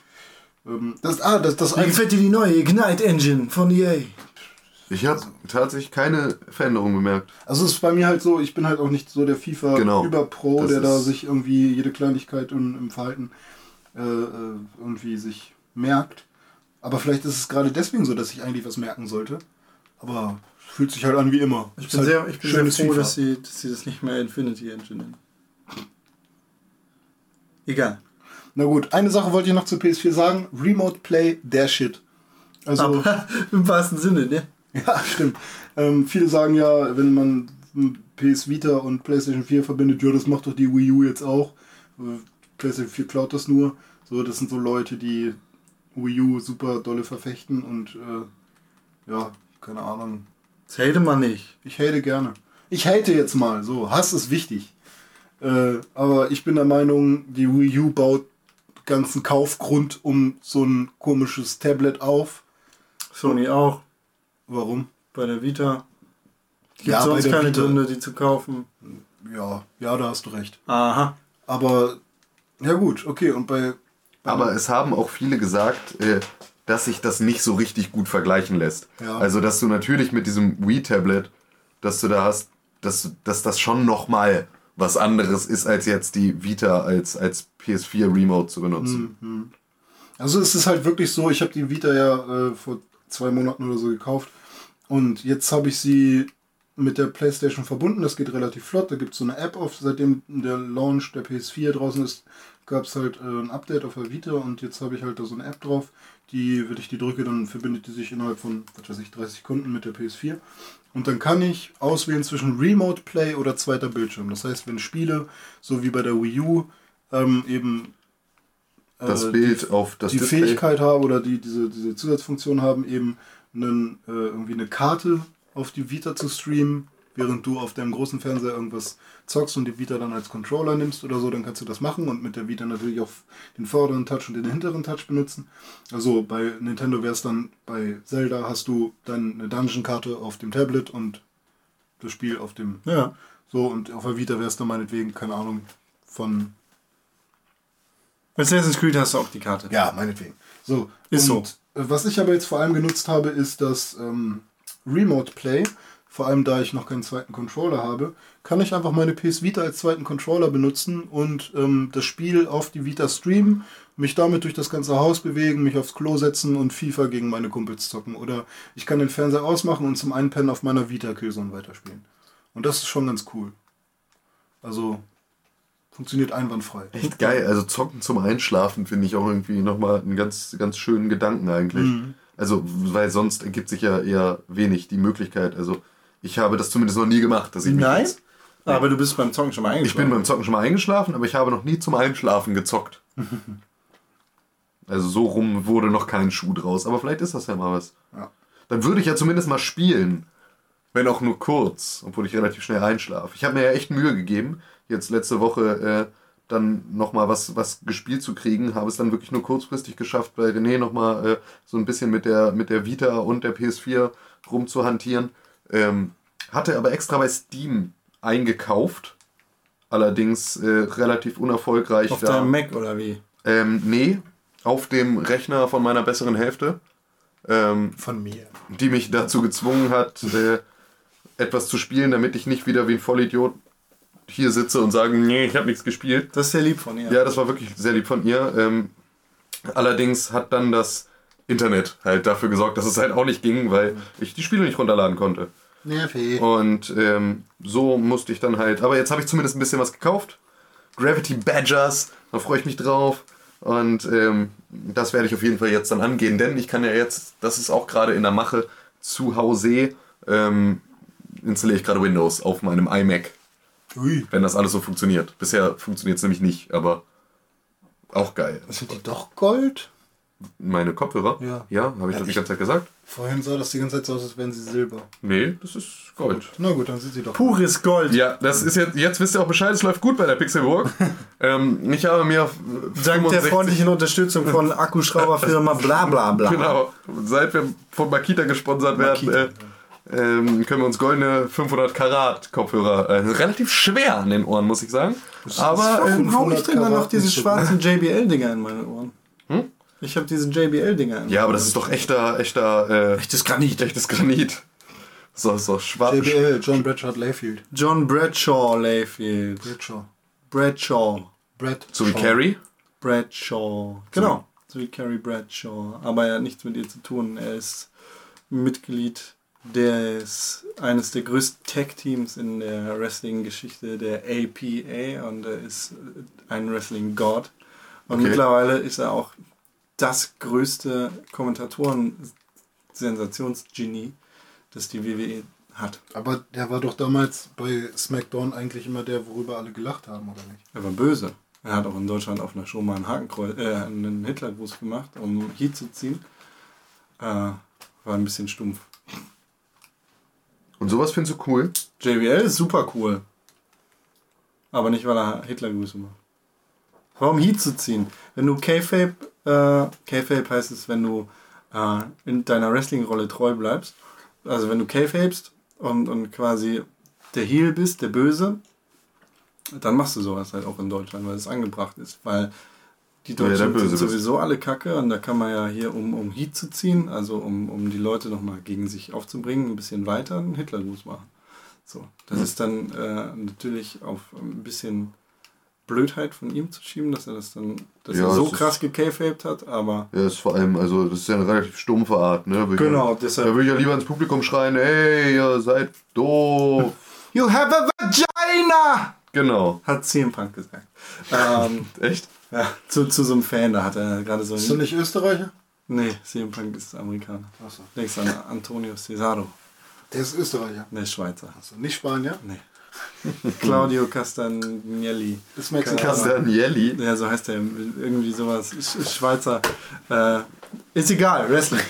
Ähm, das, ah, das, das Wie ein, gefällt dir die neue Ignite Engine von EA? Ich habe tatsächlich keine Veränderung bemerkt. Also es ist bei mir halt so, ich bin halt auch nicht so der FIFA Genau. Überpro, Das der da sich irgendwie jede Kleinigkeit im, im Verhalten äh, äh, irgendwie sich merkt. Aber vielleicht ist es gerade deswegen so, dass ich eigentlich was merken sollte. Aber es fühlt sich halt an wie immer. Ich bin, halt sehr, ich bin sehr froh, dass sie, dass sie das nicht mehr Infinity Engine nennen. Egal. Na gut, eine Sache wollte ich noch zu PS4 sagen. Remote Play, der Shit. Also, Aber <laughs> im wahrsten Sinne, ne? <laughs> ja, stimmt. Ähm, viele sagen ja, wenn man PS Vita und PlayStation 4 verbindet, ja, das macht doch die Wii U jetzt auch. Äh, PlayStation 4 klaut das nur. So, das sind so Leute, die Wii U super dolle verfechten und äh, ja, keine Ahnung. Das hätte man nicht. Ich hate gerne. Ich hate jetzt mal, so. Hass ist wichtig. Äh, aber ich bin der Meinung, die Wii U baut ganzen Kaufgrund um so ein komisches Tablet auf. Sony auch. Warum? Bei der Vita. Gibt Ja, sonst keine Vita. Gründe, die zu kaufen. Ja, ja, da hast du recht. Aha. Aber ja gut, okay. Und bei Aber es haben auch viele gesagt, äh, dass sich das nicht so richtig gut vergleichen lässt. Ja. Also, dass du natürlich mit diesem Wii-Tablet, dass du da hast, dass, dass das schon nochmal was anderes ist, als jetzt die Vita als, als PS4 Remote zu benutzen. Also es ist halt wirklich so, ich habe die Vita ja äh, vor zwei Monaten oder so gekauft und jetzt habe ich sie mit der Playstation verbunden. Das geht relativ flott. Da gibt es so eine App auf. Seitdem der Launch der PS4 draußen ist, gab es halt äh, ein Update auf der Vita und jetzt habe ich halt da so eine App drauf. Die, wenn ich die drücke, dann verbindet die sich innerhalb von, was weiß ich, 30 Sekunden mit der PS4. Und dann kann ich auswählen zwischen Remote Play oder zweiter Bildschirm. Das heißt, wenn Spiele, so wie bei der Wii U, ähm, eben Das äh, Bild auf das die Display. Fähigkeit haben oder die diese, diese Zusatzfunktion haben, eben einen, äh, irgendwie eine Karte auf die Vita zu streamen, während du auf deinem großen Fernseher irgendwas zockst und die Vita dann als Controller nimmst oder so, dann kannst du das machen und mit der Vita natürlich auch den vorderen Touch und den hinteren Touch benutzen. Also bei Nintendo wäre es dann, bei Zelda hast du dann eine Dungeon-Karte auf dem Tablet und das Spiel auf dem Ja. so und auf der Vita wäre es dann meinetwegen, keine Ahnung, von Bei Assassin's Creed hast du auch die Karte. Ja, meinetwegen. So. Ist und, äh, Was ich aber jetzt vor allem genutzt habe, ist das ähm, Remote Play. Vor allem da ich noch keinen zweiten Controller habe, kann ich einfach meine PS Vita als zweiten Controller benutzen und ähm, das Spiel auf die Vita streamen, mich damit durch das ganze Haus bewegen, mich aufs Klo setzen und FIFA gegen meine Kumpels zocken. Oder ich kann den Fernseher ausmachen und zum Einpennen auf meiner Vita Killzone weiterspielen. Und das ist schon ganz cool. Also Funktioniert einwandfrei. Echt geil. Also zocken zum Einschlafen finde ich auch irgendwie nochmal einen ganz, ganz schönen Gedanken eigentlich. Mhm. Also, weil sonst ergibt sich ja eher wenig die Möglichkeit. Also, ich habe das zumindest noch nie gemacht, dass ich mich Nein? jetzt, Aber du bist beim Zocken schon mal Ich bin eingeschlafen. beim Zocken schon mal eingeschlafen, aber ich habe noch nie zum Einschlafen gezockt. <laughs> Also so rum wurde noch kein Schuh draus. Aber vielleicht ist das ja mal was. Ja. Dann würde ich ja zumindest mal spielen. Wenn auch nur kurz, obwohl ich relativ schnell einschlafe. Ich habe mir ja echt Mühe gegeben, jetzt letzte Woche äh, dann nochmal was, was gespielt zu kriegen. Habe es dann wirklich nur kurzfristig geschafft, bei René nochmal äh, so ein bisschen mit der, mit der Vita und der PS4 rumzuhantieren. Ähm, hatte aber extra bei Steam eingekauft. Allerdings äh, relativ unerfolgreich. Auf da. deinem Mac oder wie? Ähm, nee, auf dem Rechner von meiner besseren Hälfte, ähm, Von mir. die mich dazu gezwungen hat, äh, etwas zu spielen, damit ich nicht wieder wie ein Vollidiot hier sitze und sage, nee, ich habe nichts gespielt. Das ist sehr lieb von ihr. Ja, das war wirklich sehr lieb von ihr. Ähm, allerdings hat dann das Internet halt dafür gesorgt, dass es halt auch nicht ging, weil ich die Spiele nicht runterladen konnte. Nervig. Und ähm, so musste ich dann halt. Aber jetzt habe ich zumindest ein bisschen was gekauft. Gravity Badgers, da freue ich mich drauf. Und ähm, das werde ich auf jeden Fall jetzt dann angehen, denn ich kann ja jetzt, das ist auch gerade in der Mache, zu Hause ähm, installiere ich gerade Windows auf meinem iMac, Ui. wenn das alles so funktioniert. Bisher funktioniert es nämlich nicht, aber auch geil. Sind die doch Gold? Meine Kopfhörer? Ja. Ja, habe ich das die ganze Zeit gesagt? Vorhin sah das die ganze Zeit so aus, als wären sie Silber. Nee, das ist Gold. Na gut, dann sind sie doch. Pures Gold. Ja, das ist jetzt, jetzt wisst ihr auch Bescheid, es läuft gut bei der Pixelburg. <laughs> ähm, ich habe mir Dank der 65 freundlichen Unterstützung von Akkuschrauberfirma <laughs> bla bla bla. Genau, seit wir von Makita gesponsert werden, Makita. äh, ähm, können wir uns goldene 500 Karat Kopfhörer, äh, relativ schwer an den Ohren, muss ich sagen. Aber äh, Warum hau ich 500 denn dann noch diese schwarzen <laughs> JBL-Dinger in meine Ohren? Ich habe diese JBL-Dinger in ja, aber das ist doch echter, echter, äh, Echtes Granit. echtes Granit. So, so schwarz. JBL, John Bradshaw Layfield. John Bradshaw Layfield. Bradshaw. Bradshaw. Brad. So wie Carrie. Bradshaw. Genau. So wie Carrie Bradshaw. Aber er hat nichts mit ihr zu tun. Er ist Mitglied des eines der größten Tag-Teams in der Wrestling-Geschichte, der APA. Und er ist ein Wrestling-God. Und Okay. mittlerweile ist er auch das größte Kommentatoren-Sensationsgenie, das die WWE hat. Aber der war doch damals bei SmackDown eigentlich immer der, worüber alle gelacht haben, oder nicht? Er war böse. Er hat auch in Deutschland auf einer Show mal einen Hakenkreuz, äh, einen Hitlergruß gemacht, um Heat zu ziehen. Äh, war ein bisschen stumpf. Und sowas findest du cool? JBL ist super cool. Aber nicht, weil er Hitlergrüße macht. Warum Heat zu ziehen? Wenn du K-Fape, äh, K-Fape heißt es, wenn du äh, in deiner Wrestling-Rolle treu bleibst. Also wenn du K-Fapest und, und quasi der Heel bist, der Böse, dann machst du sowas halt auch in Deutschland, weil es angebracht ist. Weil die Ja, Deutschen Böse sind bist. sowieso alle kacke und da kann man ja hier, um, um Heat zu ziehen, also um, um die Leute nochmal gegen sich aufzubringen, ein bisschen weiter einen Hitlergruß machen. So, das ist dann äh, natürlich auf ein bisschen Blödheit von ihm zu schieben, dass er das dann, dass Ja, er so krass gekayfaped hat, aber Ja, ist vor allem, also das ist ja eine relativ stumpfe Art, ne? Würde Genau, Ich, deshalb- da würde ich ja lieber ins Publikum schreien, ey, ihr seid doof. <laughs> You have a vagina! genau. Hat CM Punk gesagt. <laughs> ähm, Echt? ja, zu, zu so einem Fan, da hat er gerade so Bist du nicht Österreicher? Nee, CM Punk ist Amerikaner. Achso. Denkst an Antonio Cesaro. Der ist Österreicher. Der ist Schweizer. Achso. Nicht Spanier? Nee. <laughs> Claudio Castagnelli. Ist Mexikaner. Castanielli. Ja, so heißt er. Irgendwie sowas. Sch- Schweizer. Äh, ist egal, Wrestling.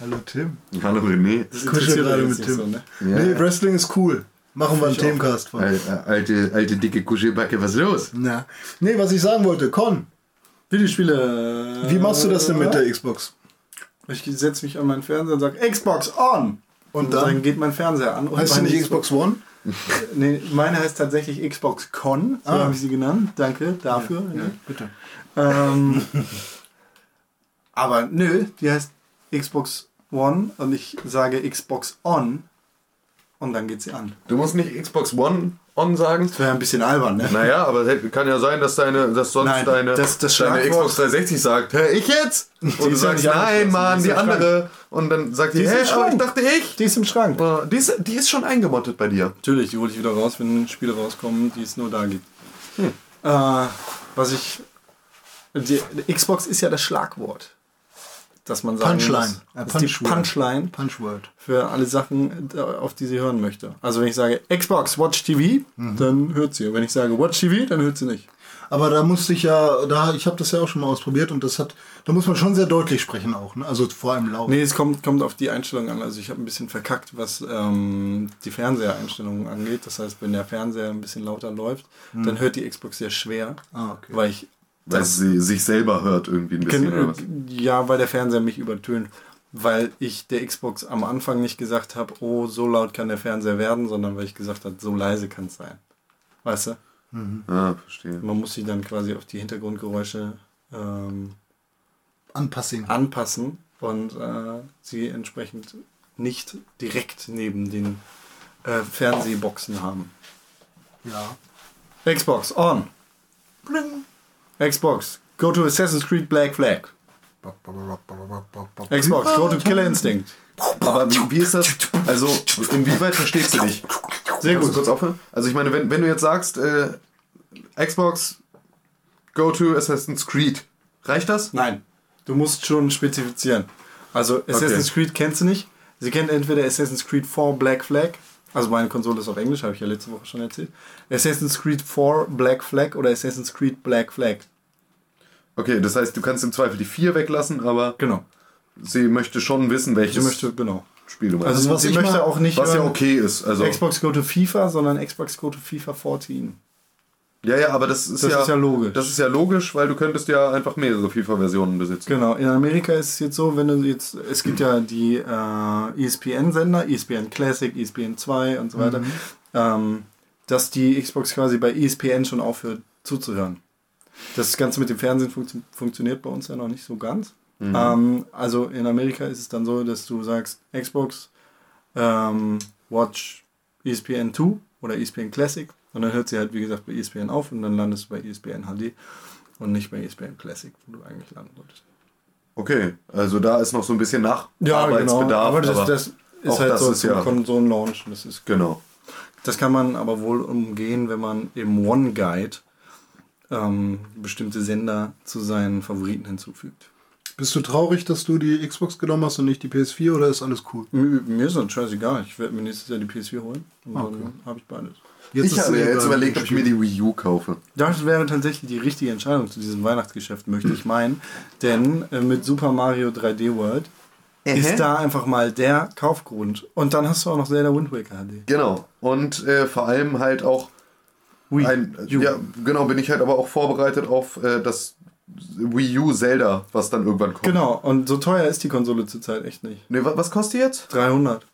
Hallo Tim. Hallo René. Das interessiert gerade mit Tim. So, ne? Ja. Nee, Wrestling ist cool. Machen wir einen. Themencast von. Al- Alte, alte dicke Kuschelbacke, was ist los? Na. Nee, was ich sagen wollte, Con, Videospiele. wie machst du das denn mit der Xbox? Ich setze mich an meinen Fernseher und sage Xbox on. Und dann, geht mein Fernseher an. Und Heißt meine nicht Xbox One? <laughs> Nee, meine heißt tatsächlich Xbox Con. So Ah. habe ich sie genannt. Danke dafür. Ja, bitte. Ähm, <laughs> aber nö, die heißt Xbox One und ich sage Xbox On und dann geht sie an. Du musst nicht Xbox One on sagen. Das wäre ein bisschen albern, ne? Naja, aber es kann ja sein, dass deine, dass sonst Nein, deine, das- das deine Xbox 360 sagt, hä, ich jetzt? Und du ist ja sagst, nein, Mann, die die andere. Und dann sagt die, Die ist hä, im aber ich Schrank. dachte ich. Die ist im Schrank. Oh, Die ist, die ist schon eingemottet bei dir. Natürlich, die hole ich wieder raus, wenn Spiele rauskommen, die es nur da gibt. Äh, was ich. Die, die Xbox ist ja das Schlagwort. Dass man sagen Punchline. muss. Ja, Das ist die. Punchline Punchword. für alle Sachen, äh, auf die sie hören möchte. Also wenn ich sage Xbox, Watch TV, Mhm. dann hört sie. Und wenn ich sage Watch TV, dann hört sie nicht. Aber da musste ich ja, da, ich habe das ja auch schon mal ausprobiert und das hat, da muss man schon sehr deutlich sprechen auch, ne? Also vor allem laut. Nee, es kommt, kommt auf die Einstellung an. Also ich habe ein bisschen verkackt, was ähm, die Fernsehereinstellungen angeht. Das heißt, wenn der Fernseher ein bisschen lauter läuft, dann hört die Xbox sehr schwer. Ah, okay. Weil ich Weil sie sich selber hört irgendwie ein bisschen. oder was? ja, weil der Fernseher mich übertönt. Weil ich der Xbox am Anfang nicht gesagt habe, oh, so laut kann der Fernseher werden, sondern weil ich gesagt habe, so leise kann es sein. Weißt du? Ah, verstehe. Man muss sich dann quasi auf die Hintergrundgeräusche ähm, Anpassing. anpassen und äh, sie entsprechend nicht direkt neben den äh, Fernsehboxen haben. Ja. Xbox on. Xbox, go to Assassin's Creed Black Flag. Xbox, go to Killer Instinct. Aber wie, ist das? Also, inwieweit verstehst du dich? Sehr gut. kurz aufhören? Also, ich meine, wenn, wenn du jetzt sagst, äh, Xbox, go to Assassin's Creed, reicht das? Nein, du musst schon spezifizieren. Also Assassin's Creed kennst du nicht. Sie kennt entweder Assassin's Creed 4 Black Flag. Also meine Konsole ist auf Englisch, habe ich ja letzte Woche schon erzählt. Assassin's Creed 4 Black Flag oder Assassin's Creed Black Flag. Okay, das heißt, du kannst im Zweifel die 4 weglassen, aber Genau. sie möchte schon wissen, welches Sie möchte, genau. Spiel du meinst. Also was sie ich möchte mal- auch nicht was ja okay ist. Also, Xbox Go to FIFA, sondern Xbox Go to FIFA 14. ja, ja, aber das ist, Das ja, ist ja logisch. Das ist ja logisch, weil du könntest ja einfach mehrere FIFA-Versionen besitzen. Genau, in Amerika ist es jetzt so, wenn du jetzt, es gibt ja die äh, ESPN-Sender, ESPN Classic, ESPN 2 und so weiter, Mhm. ähm, dass die Xbox quasi bei ESPN schon aufhört zuzuhören. Das Ganze mit dem Fernsehen funktio funktioniert bei uns ja noch nicht so ganz. Mhm. Ähm, also in Amerika ist es dann so, dass du sagst, Xbox, ähm, Watch ESPN 2 oder ESPN Classic und dann hört sie halt, wie gesagt, bei ESPN auf und dann landest du bei ESPN HD und nicht bei ESPN Classic, wo du eigentlich landen solltest. Okay, also da ist noch so ein bisschen Nacharbeitsbedarf. genau. Aber das, aber das ist halt das so ist ja- Konsolen-Launch. Das, ist, Genau. das kann man aber wohl umgehen, wenn man im One Guide ähm, bestimmte Sender zu seinen Favoriten hinzufügt. Bist du traurig, dass du die Xbox genommen hast und nicht die PS4 oder ist alles cool? Mir, mir ist das scheißegal. Ich werde mir nächstes Jahr die PS4 holen und Okay. dann habe ich beides. Jetzt ich habe ja jetzt überlegt, ob ich mir die Wii U kaufe. Das wäre tatsächlich die richtige Entscheidung zu diesem Weihnachtsgeschäft, möchte ich meinen. Denn äh, mit Super Mario 3D World ist da einfach mal der Kaufgrund. Und dann hast du auch noch Zelda Wind Waker HD. Genau. Und äh, vor allem halt auch Wii ein, U. ja, genau, bin ich halt aber auch vorbereitet auf äh, das Wii U Zelda, was dann irgendwann kommt. Genau, und so teuer ist die Konsole zurzeit echt nicht. Ne, wa- was kostet die jetzt? 300.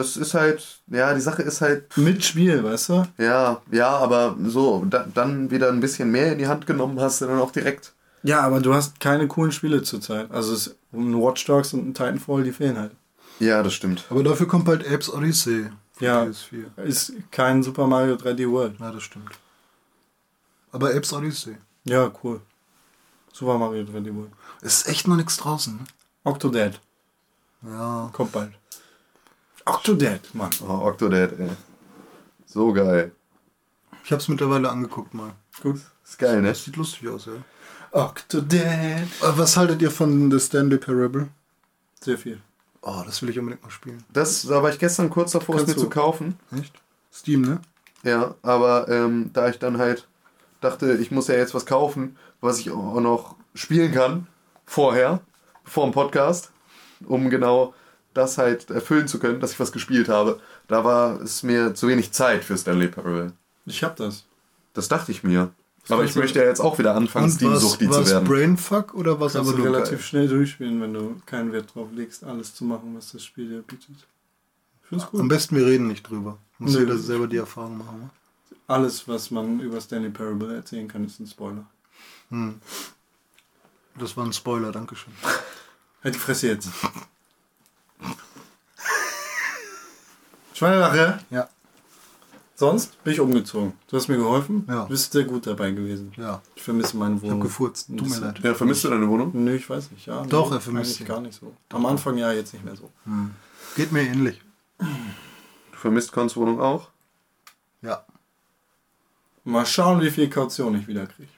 Das ist halt, ja, die Sache ist halt, Mit Spiel, weißt du? ja, ja, aber so, da, dann wieder ein bisschen mehr in die Hand genommen hast du dann auch direkt. Ja, aber du hast keine coolen Spiele zurzeit. Also es, ein Watch Dogs und ein Titanfall, die fehlen halt. Ja, das stimmt. Aber dafür kommt bald Apes Odyssey Ja. PS4. Ist kein Super Mario 3D World. Ja, das stimmt. Aber Apes Odyssey. Ja, cool. Super Mario 3D World. Ist echt noch nichts draußen. Ne? Octodad. Ja. Kommt bald. Octodad, Mann. Oh, Octodad, ey. So geil. Ich hab's mittlerweile angeguckt mal. Gut. Ist geil, ne? Das sieht lustig aus, ja. Octodad. Äh, Was haltet ihr von The Stanley Parable? Sehr viel. Oh, das will ich unbedingt mal spielen. Das, da war ich gestern kurz davor, es Kannst mir du. zu kaufen. Echt? Steam, ne? Ja, aber ähm, da ich dann halt dachte, ich muss ja jetzt was kaufen, was ich auch noch spielen kann, vorher, vor dem Podcast, um genau das halt erfüllen zu können, dass ich was gespielt habe, da war es mir zu wenig Zeit für Stanley Parable. Ich hab das. Das dachte ich mir. Aber ich möchte ja jetzt auch wieder anfangen, Steam-Suchti zu was werden. Brainfuck oder was Kannst aber du relativ geil? schnell durchspielen, wenn du keinen Wert drauf legst, alles zu machen, was das Spiel dir bietet. Ich find's gut. Am besten wir reden nicht drüber. Muss jeder selber die Erfahrung machen. Alles, was man über Stanley Parable erzählen kann, ist ein Spoiler. Das war ein Spoiler, Dankeschön. Halt die Fresse jetzt. Schweinelache. Ja. Sonst bin ich umgezogen. Du hast mir geholfen. Ja. Du bist sehr gut dabei gewesen. Ja. Ich vermisse meine Ich hab Wohnung. gefurzt. Tut mir leid. Ja, vermisst du deine Wohnung? Nö, ich weiß nicht. Ja, Doch, nee, er vermisst sie. gar nicht so. Am Anfang ja, jetzt nicht mehr so. Geht mir ähnlich. Du vermisst Cons Wohnung auch? Ja. Mal schauen, wie viel Kaution ich wieder kriege.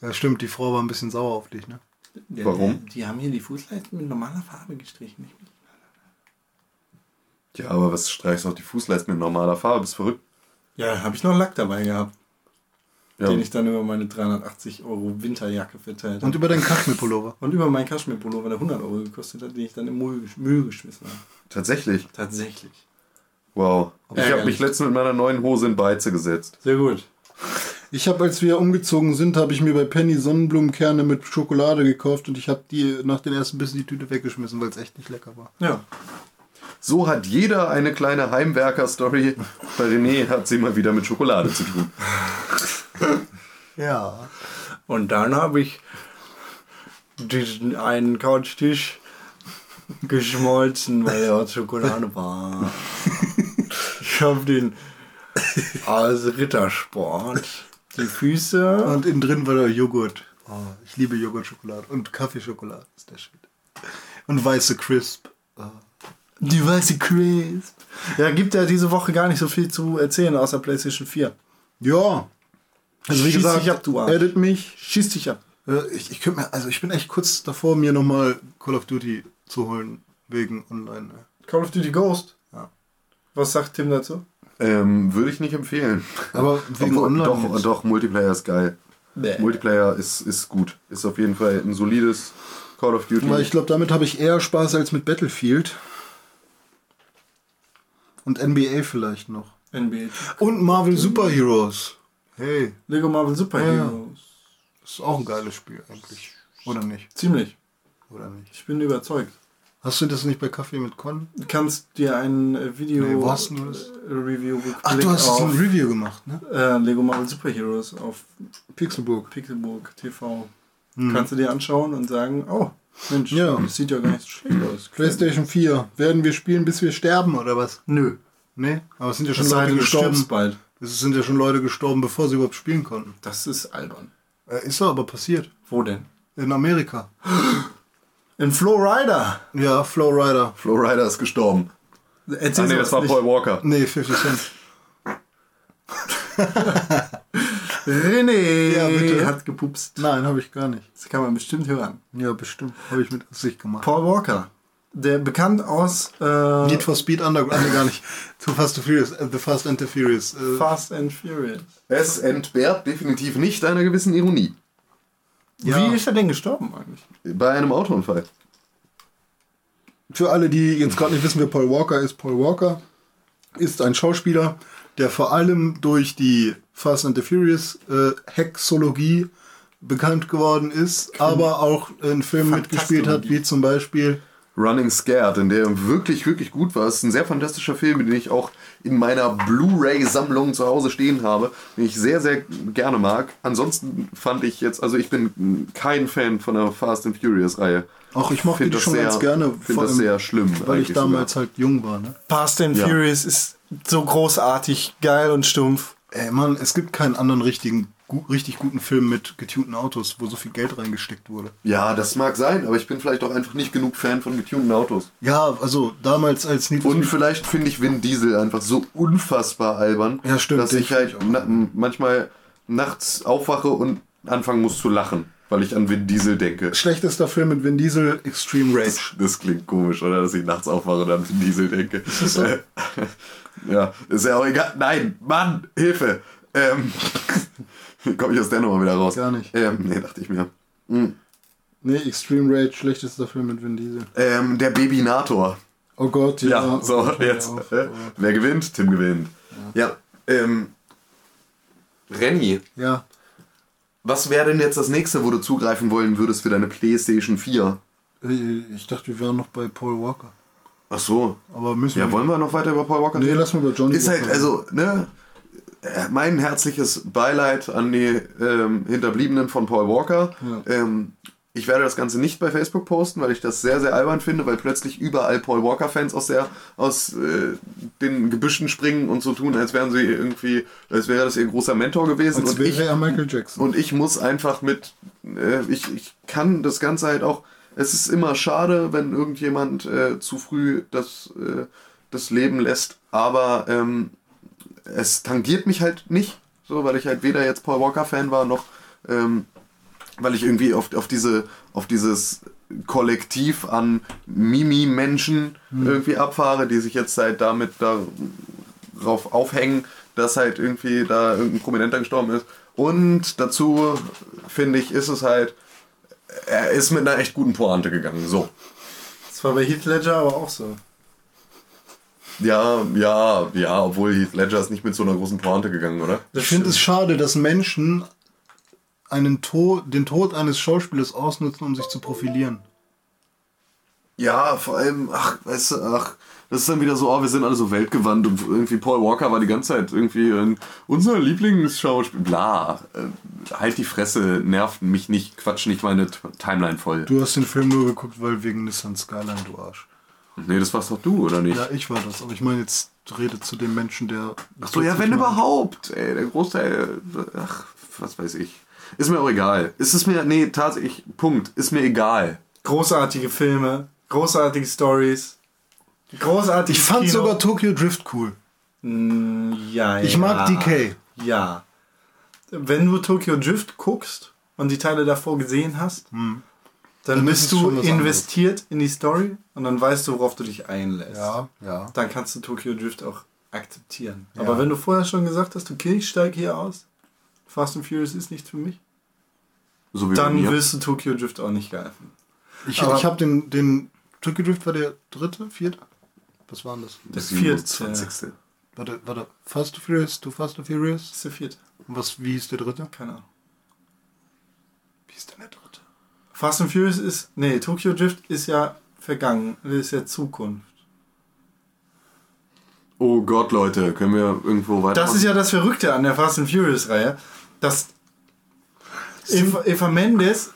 Ja, stimmt, die Frau war ein bisschen sauer auf dich, ne? Warum? Die haben hier die Fußleisten mit normaler Farbe gestrichen. nicht mit- Ja, aber was streichst du auch die Fußleisten mit normaler Farbe? Bist verrückt? Ja, habe ich noch Lack dabei gehabt, Ja. den ich dann über meine 380 Euro Winterjacke verteilt habe. Und über deinen Kaschmirpullover. <laughs> Und über meinen Kaschmirpullover, der 100 Euro gekostet hat, den ich dann im Müll, Müll geschmissen habe. Tatsächlich. Tatsächlich. Wow. Ich habe mich letztens mit meiner neuen Hose in Beize gesetzt. Sehr gut. Ich habe, als wir umgezogen sind, habe ich mir bei Penny Sonnenblumenkerne mit Schokolade gekauft und ich habe die nach den ersten Bissen die Tüte weggeschmissen, weil es echt nicht lecker war. Ja. So hat jeder eine kleine Heimwerker-Story. Bei René hat sie mal wieder mit Schokolade zu tun. Ja. Und dann habe ich diesen einen Couchtisch geschmolzen, weil er aus Schokolade war. Ich habe den aus Rittersport die Füße Und innen drin war der Joghurt. Oh, ich liebe Joghurtschokolade. Und Kaffeeschokolade ist der Shit. Und weiße Crisp. Die weiße Crisp. Ja, gibt ja diese Woche gar nicht so viel zu erzählen außer PlayStation 4. Ja. Also wie Schieß gesagt, dich ab, du Arsch. edit mich. Schieß dich ab. Äh, Ich, ich könnte mir, also ich bin echt kurz davor, mir nochmal Call of Duty zu holen. Wegen online. ne? Call of Duty Ghost. Ja. Was sagt Tim dazu? Ähm, Würde ich nicht empfehlen. Aber <laughs> wegen Obwohl, online. doch, jetzt. doch, Multiplayer ist geil. Nee. Multiplayer ist, ist gut. Ist auf jeden Fall ein solides Call of Duty. Weil ich glaube, damit habe ich eher Spaß als mit Battlefield. Und NBA vielleicht noch. NBA. Und Marvel Super Heroes. Hey, Lego Marvel Super Ja. Heroes. ist auch ein geiles Spiel eigentlich. Oder nicht? Ziemlich. Oder nicht? Ich bin überzeugt. Hast du das nicht bei Kaffee mit Con? Du kannst dir ein äh, Video Nee, wo hast du das? äh, Review Ach, du hast auf ein Review gemacht, ne? äh, Lego Marvel Super Heroes auf Pixelburg. Pixelburg TV. Kannst du dir anschauen und sagen, oh, Mensch. Ja. das sieht ja gar nicht so schlecht aus. <laughs> PlayStation 4. Werden wir spielen, bis wir sterben, oder was? Nö. Nee, aber es sind ja schon Das Leute gestorben. bald. Es sind ja schon Leute gestorben, bevor sie überhaupt spielen konnten. Das ist albern. Äh, ist doch aber passiert. Wo denn? In Amerika. <gasps> In Flowrider. Ja, Flowrider. Flowrider ist gestorben. Erzähl Ah, nee, das war nicht. Paul Walker. Nee, 50 Cent. <laughs> René Ja, bitte. hat gepupst. Nein, habe ich gar nicht. Das kann man bestimmt hören. Ja, bestimmt. Habe ich mit Absicht gemacht. Paul Walker. Der bekannt aus äh, Need for Speed Underground, nee, gar nicht. Too Fast to Furious, äh, The Fast and the Furious. Äh, Fast and Furious. Es entbehrt definitiv nicht einer gewissen Ironie. Ja. Wie ist er denn gestorben eigentlich? Bei einem Autounfall. Für alle, die jetzt gerade nicht wissen, wer Paul Walker ist, Paul Walker ist ein Schauspieler, der vor allem durch die Fast and the Furious äh, Hexologie bekannt geworden ist, aber auch in Filmen mitgespielt hat, wie zum Beispiel Running Scared, in der wirklich, wirklich gut war. Es ist ein sehr fantastischer Film, den ich auch in meiner Blu-ray-Sammlung zu Hause stehen habe, den ich sehr, sehr gerne mag. Ansonsten fand ich jetzt, also ich bin kein Fan von der Fast and Furious-Reihe. Auch ich mochte die das schon sehr- ganz gerne, find vor das sehr schlimm weil ich damals sogar. halt jung war. Ne? Fast and Ja. Furious ist so großartig, geil und stumpf. Ey, Mann, es gibt keinen anderen richtigen, gu richtig guten Film mit getunten Autos, wo so viel Geld reingesteckt wurde. Ja, das mag sein, aber ich bin vielleicht auch einfach nicht genug Fan von getunten Autos. Ja, also damals als Need Und vielleicht finde ich Vin Diesel einfach so unfassbar albern, Ja, stimmt, dass ich halt na, manchmal nachts aufwache und anfangen muss zu lachen, weil ich an Vin Diesel denke. schlechtester Film mit Vin Diesel, Extreme Rage. Das, das klingt komisch, oder? Dass ich nachts aufwache und an Vin Diesel denke. Ist das so? <laughs> ja, ist ja auch egal. Nein, Mann, Hilfe! Ähm, <laughs> Komme ich aus der Nummer wieder raus? Gar nicht. Ähm, nee, dachte ich mir. Nee, Extreme Rage, schlechtester Film mit Vin Diesel. Ähm, der Babynator. Oh Gott, ja. Ja, so, hör jetzt. auf, äh, wer gewinnt? Tim gewinnt. Ja, ähm. Renny, Ja, was wäre denn jetzt das nächste, wo du zugreifen wollen würdest für deine PlayStation 4? äh, ich dachte, wir wären noch bei Paul Walker. Ach so. Aber müssen Ja, wir. wollen wir noch weiter über Paul Walker Nee, lass mal über Johnny Ist halt, also, ne? äh, Mein herzliches Beileid an die ähm, Hinterbliebenen von Paul Walker. Ja. Ähm, ich werde das Ganze nicht bei Facebook posten, weil ich das sehr, sehr albern finde, weil plötzlich überall Paul Walker-Fans aus, der, aus äh, den Gebüschen springen und so tun, als wären sie irgendwie, als wäre das ihr großer Mentor gewesen. Als und wäre ich, er Michael Jackson. und ich muss einfach mit, äh, ich, ich kann das Ganze halt auch, es ist immer schade, wenn irgendjemand äh, zu früh das, äh, das Leben lässt, aber ähm, es tangiert mich halt nicht. so, weil ich halt weder jetzt Paul Walker Fan war, noch ähm, weil ich irgendwie auf, auf diese auf dieses Kollektiv an Mimi-Menschen irgendwie abfahre, die sich jetzt halt damit darauf aufhängen, dass halt irgendwie da irgendein Prominenter gestorben ist. Und dazu finde ich, ist es halt, er ist mit einer echt guten Pointe gegangen. So. Das war bei Heath Ledger aber auch so. Ja, ja, ja, obwohl Heath Ledger ist nicht mit so einer großen Pointe gegangen, oder? Ich finde es schade, dass Menschen einen Tod, den Tod eines Schauspielers ausnutzen, um sich zu profilieren. Ja, vor allem, ach, weißt du, ach, das ist dann wieder so, oh, wir sind alle so weltgewandt und irgendwie Paul Walker war die ganze Zeit irgendwie ein, unser Lieblingsschauspieler. Bla, äh, halt die Fresse, nervt mich nicht, quatsch nicht meine T- Timeline voll. Du hast den Film nur geguckt, weil wegen Nissan Skyline, du Arsch. Nee, das warst doch du, oder nicht? Ja, ich war das, aber ich meine jetzt rede zu dem Menschen, der. Ach so, ja, wenn überhaupt. Ey, der Großteil, ach, was weiß ich. Ist mir auch egal. Ist es mir, nee, tatsächlich, Punkt, ist mir egal. Großartige Filme, großartige Stories, großartiges Ich fand Kino. sogar Tokyo Drift cool. Ja, Ich ja. mag DK. Ja. Wenn du Tokyo Drift guckst und die Teile davor gesehen hast, dann, Dann ist bist du investiert in die Story und dann weißt du, worauf du dich einlässt. Ja, ja. Dann kannst du Tokyo Drift auch akzeptieren. Aber wenn du vorher schon gesagt hast, okay, ich steige hier aus, Fast and Furious ist nichts für mich, So wie dann wirst du Tokyo Drift auch nicht geil finden. Ich, Aber- ich habe den, den Tokyo Drift war der dritte, vierte? Was war denn das? Das Das vierte. 27. Warte, warte. Fast and Furious, du Fast and Furious? Das ist der vierte. Und was, wie ist der dritte? Keine Ahnung. Wie ist denn der dritte? Fast and Furious ist. Nee, Tokyo Drift ist ja vergangen. Das ist ja Zukunft. Oh Gott, Leute, können wir irgendwo weiter? Das ist ja das Verrückte an der Fast and Furious-Reihe, dass Eva, Eva Mendes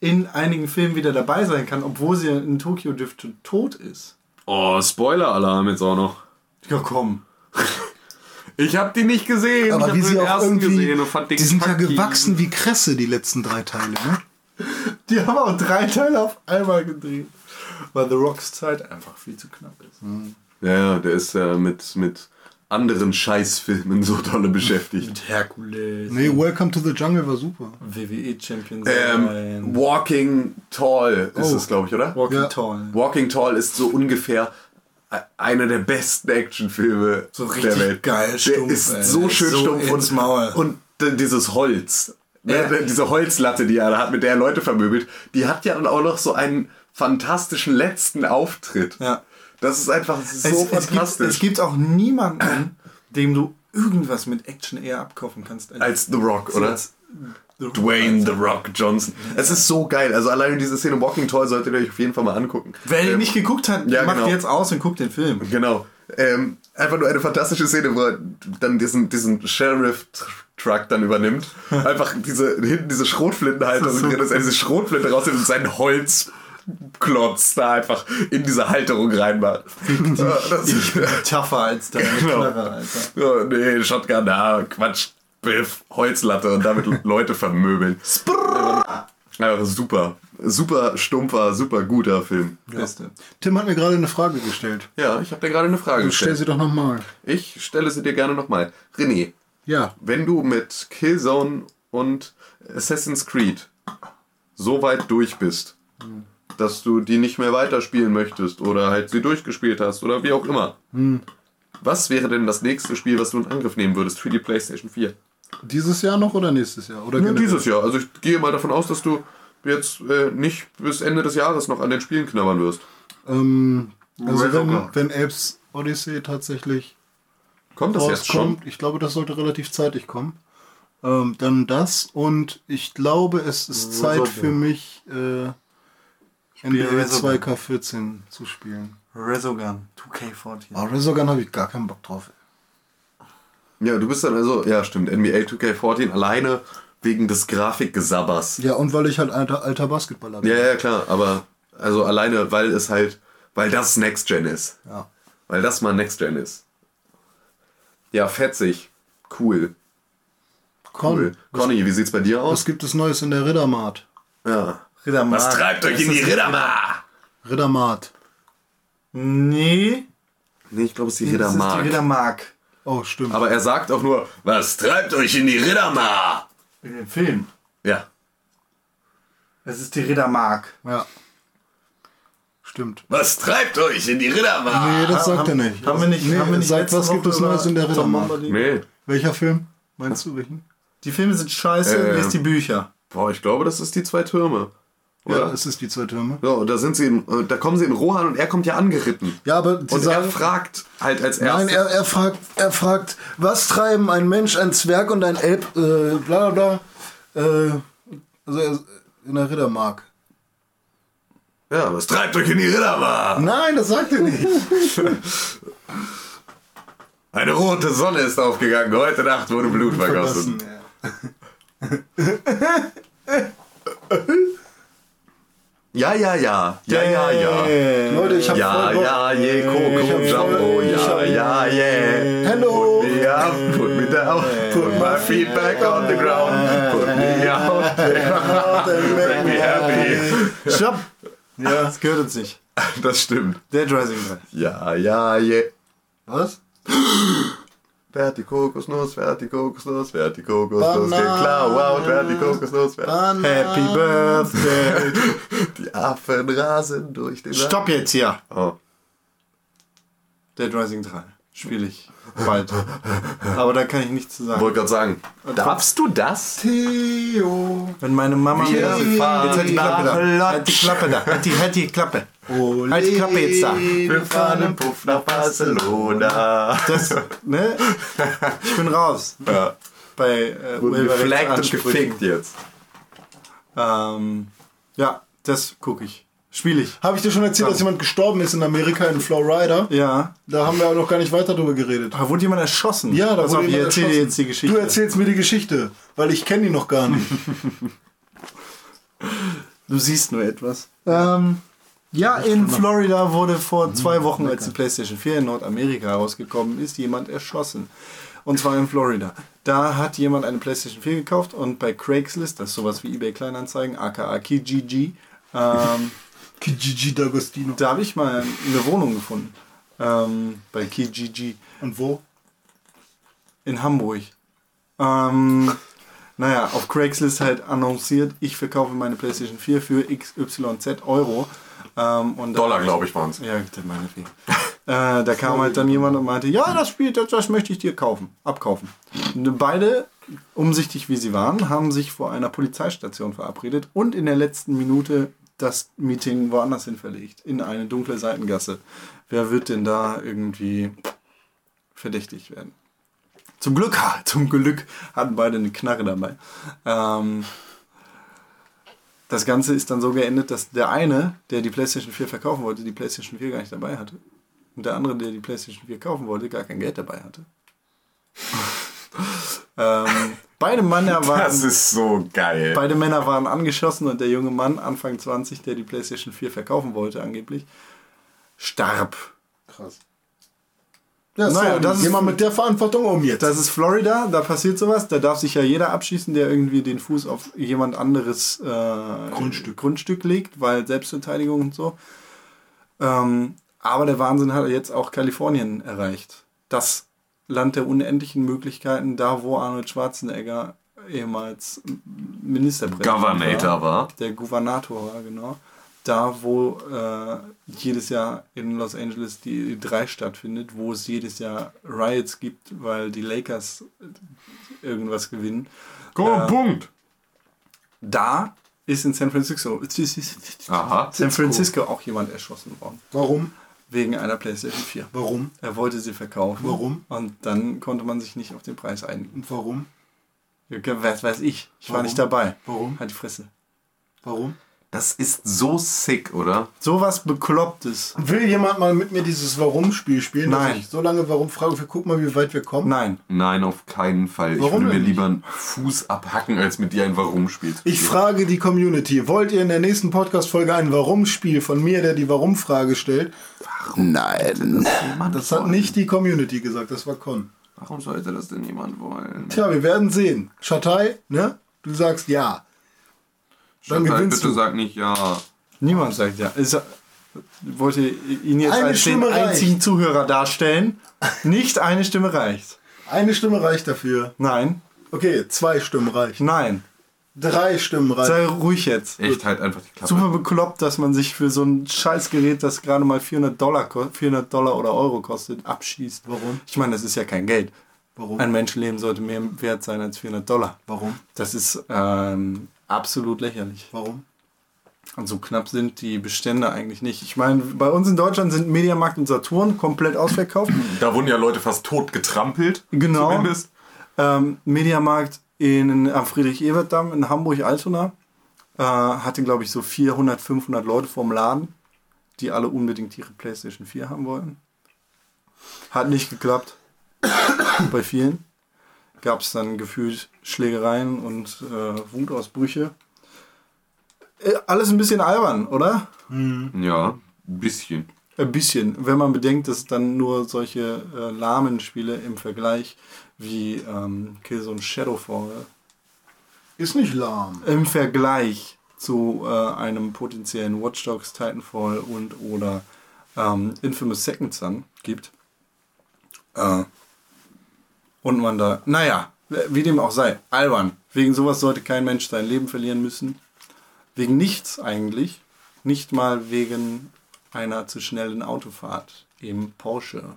in einigen Filmen wieder dabei sein kann, obwohl sie in Tokyo Drift tot ist. Oh, Spoiler-Alarm jetzt auch noch. Ja, komm. <laughs> Ich hab die nicht gesehen. Aber ich wie sie den auch ersten irgendwie. gesehen und fand den die sind ja kacki. gewachsen wie Kresse, die letzten drei Teile, ne? Die haben auch drei Teile auf einmal gedreht. Weil The Rocks Zeit einfach viel zu knapp ist. Ja, ja, der ist ja mit, mit anderen Scheißfilmen so dolle beschäftigt. Mit Herkules, Nee, Welcome to the Jungle war super. WWE-Champion Ähm, sein, Walking Tall ist Oh. es, glaube ich, oder? Walking ja. Tall. Walking Tall ist so ungefähr e- einer der besten Actionfilme So der richtig Welt. geil der stumpf, ist ey. so schön So stumpf ins und, Maul. und dann dieses Holz. Ne, Ja. Diese Holzlatte, die er da hat, mit der er Leute vermöbelt, die hat ja dann auch noch so einen fantastischen letzten Auftritt. Ja. Das ist einfach so es, es, gibt, fantastisch. es gibt auch niemanden, dem du irgendwas mit Action eher abkaufen kannst. als The Rock, oder? als The Rock. Dwayne The Rock Johnson. Es ist so geil. Also alleine diese Szene Walking Tall solltet ihr euch auf jeden Fall mal angucken. Wer Ähm, nicht geguckt hat, ja, macht genau. jetzt aus und guckt den Film. Genau. Ähm, einfach nur eine fantastische Szene, wo er dann diesen, diesen Sheriff-Truck dann übernimmt. <laughs> Einfach diese, hinten diese ist so drin ist, er diese Schrotflinte rausnimmt und seinen Holzklotz da einfach in diese Halterung reinmacht. <laughs> Ja, das Ich bin tougher als deine Genau. Knarre, Alter. Ja, nee, Shotgun, da, Quatsch, Biff, Holzlatte und damit <laughs> Leute vermöbeln. Einfach super. Super stumpfer, super guter Film. Beste. Tim hat mir gerade eine Frage gestellt. Ja, ich habe dir gerade eine Frage Du stell gestellt. sie doch nochmal. Ich stelle sie dir gerne nochmal. René, Ja. wenn du mit Killzone und Assassin's Creed so weit durch bist, dass du die nicht mehr weiterspielen möchtest oder halt sie durchgespielt hast oder wie auch immer, was wäre denn das nächste Spiel, was du in Angriff nehmen würdest für die PlayStation 4? Dieses Jahr noch oder nächstes Jahr? Oder Ja, dieses Jahr. Also ich gehe mal davon aus, dass du jetzt äh, nicht bis Ende des Jahres noch an den Spielen knabbern wirst. Ähm, also wenn, Resogun. wenn Apes Odyssey tatsächlich Kommt das jetzt schon? ich glaube, das sollte relativ zeitig kommen, ähm, dann das und ich glaube, es ist Zeit für mich, äh, NBA Resogun. 2K14 zu spielen. Resogun 2K14. Aber Resogun habe ich gar keinen Bock drauf. Ja, du bist dann also, ja stimmt, NBA 2K14 alleine wegen des Grafikgesabbers. Ja, und weil ich halt alter, alter Basketballer bin. Ja, ja, klar, aber also alleine, weil es halt, weil das Next Gen ist. Ja. Weil das mal Next Gen ist. Ja, fetzig. Cool. Con, Cool. Conny, wie sieht's bei dir was aus? gibt es Neues in der Riddermart? Ja. Riddermark. Was treibt euch in die ist- Riddermar? Riddermart. Nee, Nee, ich glaube, es ist die das ist die Riddermark. Riddermark. Oh, stimmt. Aber er sagt auch nur, was treibt euch in die Riddermar? In dem Film. Ja. Das ist die Riddermark. ja. Stimmt. Was treibt euch in die Riddermar? Nee, das sagt er nicht. Haben wir nicht, Nee, haben wir nicht sagt, letzte was gibt es Neues in der Riddermark? Nee. Welcher Film? Meinst du welchen? Die Filme sind scheiße, Äh, lest die Bücher. Boah, ich glaube, das ist die zwei Türme. Ja, Oder? es ist die zwei Türme. Ja, und da sind sie in, äh, da kommen sie in Rohan und er kommt ja angeritten. Ja, aber Und er sagen, fragt halt als erstes. Nein, er, er, fragt, er fragt, was treiben ein Mensch, ein Zwerg und ein Elb, äh, bla bla bla. Äh, also er, in der Riddermark. ja, was treibt euch in die Riddermar? Nein, das sagt er nicht. <laughs> Eine rote Sonne ist aufgegangen. Heute Nacht wurde Blut vergossen. Ja, <laughs> ja, ja. Ja, ja, ja. Leute, ich habe Ja, voll Bock. ja, je, Coco, Jumbo, ja, ja, yeah. Hello. Put me up, put me down, put my feet back on the ground, put me out, <laughs> make me happy. Stopp! Ja. Das gehört uns nicht. Das stimmt. Dead Rising 3. Ja, ja, je. Was? Wer hat die Kokosnuss, wer hat die Kokosnuss, wer hat die Kokosnuss geklaut, wer hat die Kokosnuss, wer hat Happy Birthday. die Affen rasen durch den Stopp jetzt hier. Oh. Dead Rising 3. Spiele ich bald. Aber da kann ich nichts zu sagen. Wollte gerade sagen, darfst du das? Theo. Wenn meine Mama mir Wir fahren Jetzt halt die Klappe da. Halt die Klappe da. Halt die, halt die Klappe. Ole. Halt die Klappe jetzt da. Wir fahren im Puff nach Barcelona. Das, ne? Ich bin raus. Ja. Bei äh, geflaggt und gefickt jetzt. Ähm, ja, das gucke ich. Spiele ich. Habe ich dir schon erzählt, dass jemand gestorben ist in Amerika in Florida? Ja. Da haben wir aber noch gar nicht weiter drüber geredet. Da wurde jemand erschossen. Ja, da Pass wurde auf, ich jemand erzähle dir erschossen. jetzt die Geschichte. Du erzählst mir die Geschichte, weil ich kenne die noch gar nicht. <laughs> Du siehst nur etwas. Ähm, ja, in Florida wurde vor zwei Wochen, als die PlayStation 4 in Nordamerika herausgekommen ist, jemand erschossen. Und zwar in Florida. Da hat jemand eine PlayStation 4 gekauft und bei Craigslist, das ist sowas wie eBay Kleinanzeigen, aka Kijiji, ähm, <laughs> Kijiji D'Agostino. da habe ich mal eine Wohnung gefunden. Ähm, bei Kijiji Und wo? in Hamburg. Ähm, naja, auf Craigslist halt annonciert, ich verkaufe meine PlayStation 4 für XYZ Euro. Ähm, Dollar, glaube ich, waren es. Ja, bitte, meinetwegen. äh, da kam halt dann jemand und meinte, ja, das Spiel, das, das möchte ich dir kaufen, abkaufen. Und beide, umsichtig wie sie waren, haben sich vor einer Polizeistation verabredet und in der letzten Minute das Meeting woanders hin verlegt, in eine dunkle Seitengasse. Wer wird denn da irgendwie verdächtig werden? Zum Glück, zum Glück hatten beide eine Knarre dabei. Ähm, das Ganze ist dann so geendet, dass der eine, der die PlayStation 4 verkaufen wollte, die PlayStation 4 gar nicht dabei hatte. Und der andere, der die PlayStation 4 kaufen wollte, gar kein Geld dabei hatte. <laughs> ähm, beide, Männer Das waren, ist so geil. beide Männer waren angeschossen und der junge Mann, Anfang 20, der die PlayStation 4 verkaufen wollte, angeblich, starb. Krass. Ja, Naja, so, das ist- mal mit der Verantwortung um jetzt. Das ist Florida, da passiert sowas. Da darf sich ja jeder abschießen, der irgendwie den Fuß auf jemand anderes äh, Grundstück. Grundstück legt, weil Selbstverteidigung und so. Ähm, aber der Wahnsinn hat jetzt auch Kalifornien erreicht. Das Land der unendlichen Möglichkeiten, da wo Arnold Schwarzenegger ehemals Ministerpräsident Governator war. Der Gouvernator war, genau. Da, wo äh, jedes Jahr in Los Angeles die E3 stattfindet, wo es jedes Jahr Riots gibt, weil die Lakers irgendwas gewinnen. Komm, Punkt. Da ist in San Francisco, <laughs> Aha. San Francisco auch jemand erschossen worden. Warum? Wegen einer PlayStation 4. Warum? Er wollte sie verkaufen. Warum? Und dann konnte man sich nicht auf den Preis einigen. Und warum? Was weiß ich. Ich war Warum? nicht dabei. Warum? Halt die Fresse. Warum? Das ist so sick, oder? Sowas Beklopptes. Will jemand mal mit mir dieses Warum-Spiel spielen? dass Nein. Ich so lange Warum frage, wir gucken mal, wie weit wir kommen. Nein. Nein, auf keinen Fall. ich Warum würde mir lieber einen Fuß abhacken, als mit dir ein Warum-Spiel zu Ich spielen. frage die Community, wollt ihr in der nächsten Podcast-Folge ein Warum-Spiel von mir, der die Warum-Frage stellt? Nein. Das hat nicht die Community gesagt, das war Con. Warum sollte das denn jemand wollen? Tja, wir werden sehen. Schatei, ne? Du sagst ja. Dann Chantal, gewinnst bitte du. sag nicht ja. Niemand sagt ja. Ist, wollte ihn jetzt Eine als den Stimme reicht. einzigen Zuhörer darstellen. Nicht eine Stimme reicht. Eine Stimme reicht dafür. Nein, Okay, zwei Stimmen reichen. nein. Drei Stimmen reichen. Sei ruhig jetzt. Echt halt einfach die Klappe. Super bekloppt, dass man sich für so ein Scheißgerät, das gerade mal 400 Dollar, ko- 400 Dollar oder Euro kostet, abschießt. Warum? Ich meine, das ist ja kein Geld. Warum? Ein Menschenleben sollte mehr wert sein als 400 Dollar. Warum? Das ist ähm, absolut lächerlich. Warum? Und so knapp sind die Bestände eigentlich nicht. Ich meine, bei uns in Deutschland sind Mediamarkt und Saturn komplett ausverkauft. Da wurden ja Leute fast tot getrampelt. Genau. Zumindest. Ähm, Mediamarkt in, am Friedrich-Ebert-Damm in Hamburg-Altona äh, hatte, glaube ich, so 400, 500 Leute vorm Laden, die alle unbedingt ihre PlayStation 4 haben wollten. Hat nicht geklappt. Bei vielen gab es dann gefühlt Schlägereien und äh, Wutausbrüche. Äh, alles ein bisschen albern, oder? Ja, ein bisschen. Ein bisschen, wenn man bedenkt, dass dann nur solche äh, lahmen Spiele im Vergleich wie ähm, Killzone Shadowfall Ist nicht lahm. im Vergleich zu äh, einem potenziellen Watch Dogs Titanfall und oder ähm, Infamous Second Son gibt. Äh, und man da, naja, wie dem auch sei, albern. Wegen sowas sollte kein Mensch sein Leben verlieren müssen. Wegen nichts eigentlich. Nicht mal wegen einer zu schnellen Autofahrt im Porsche.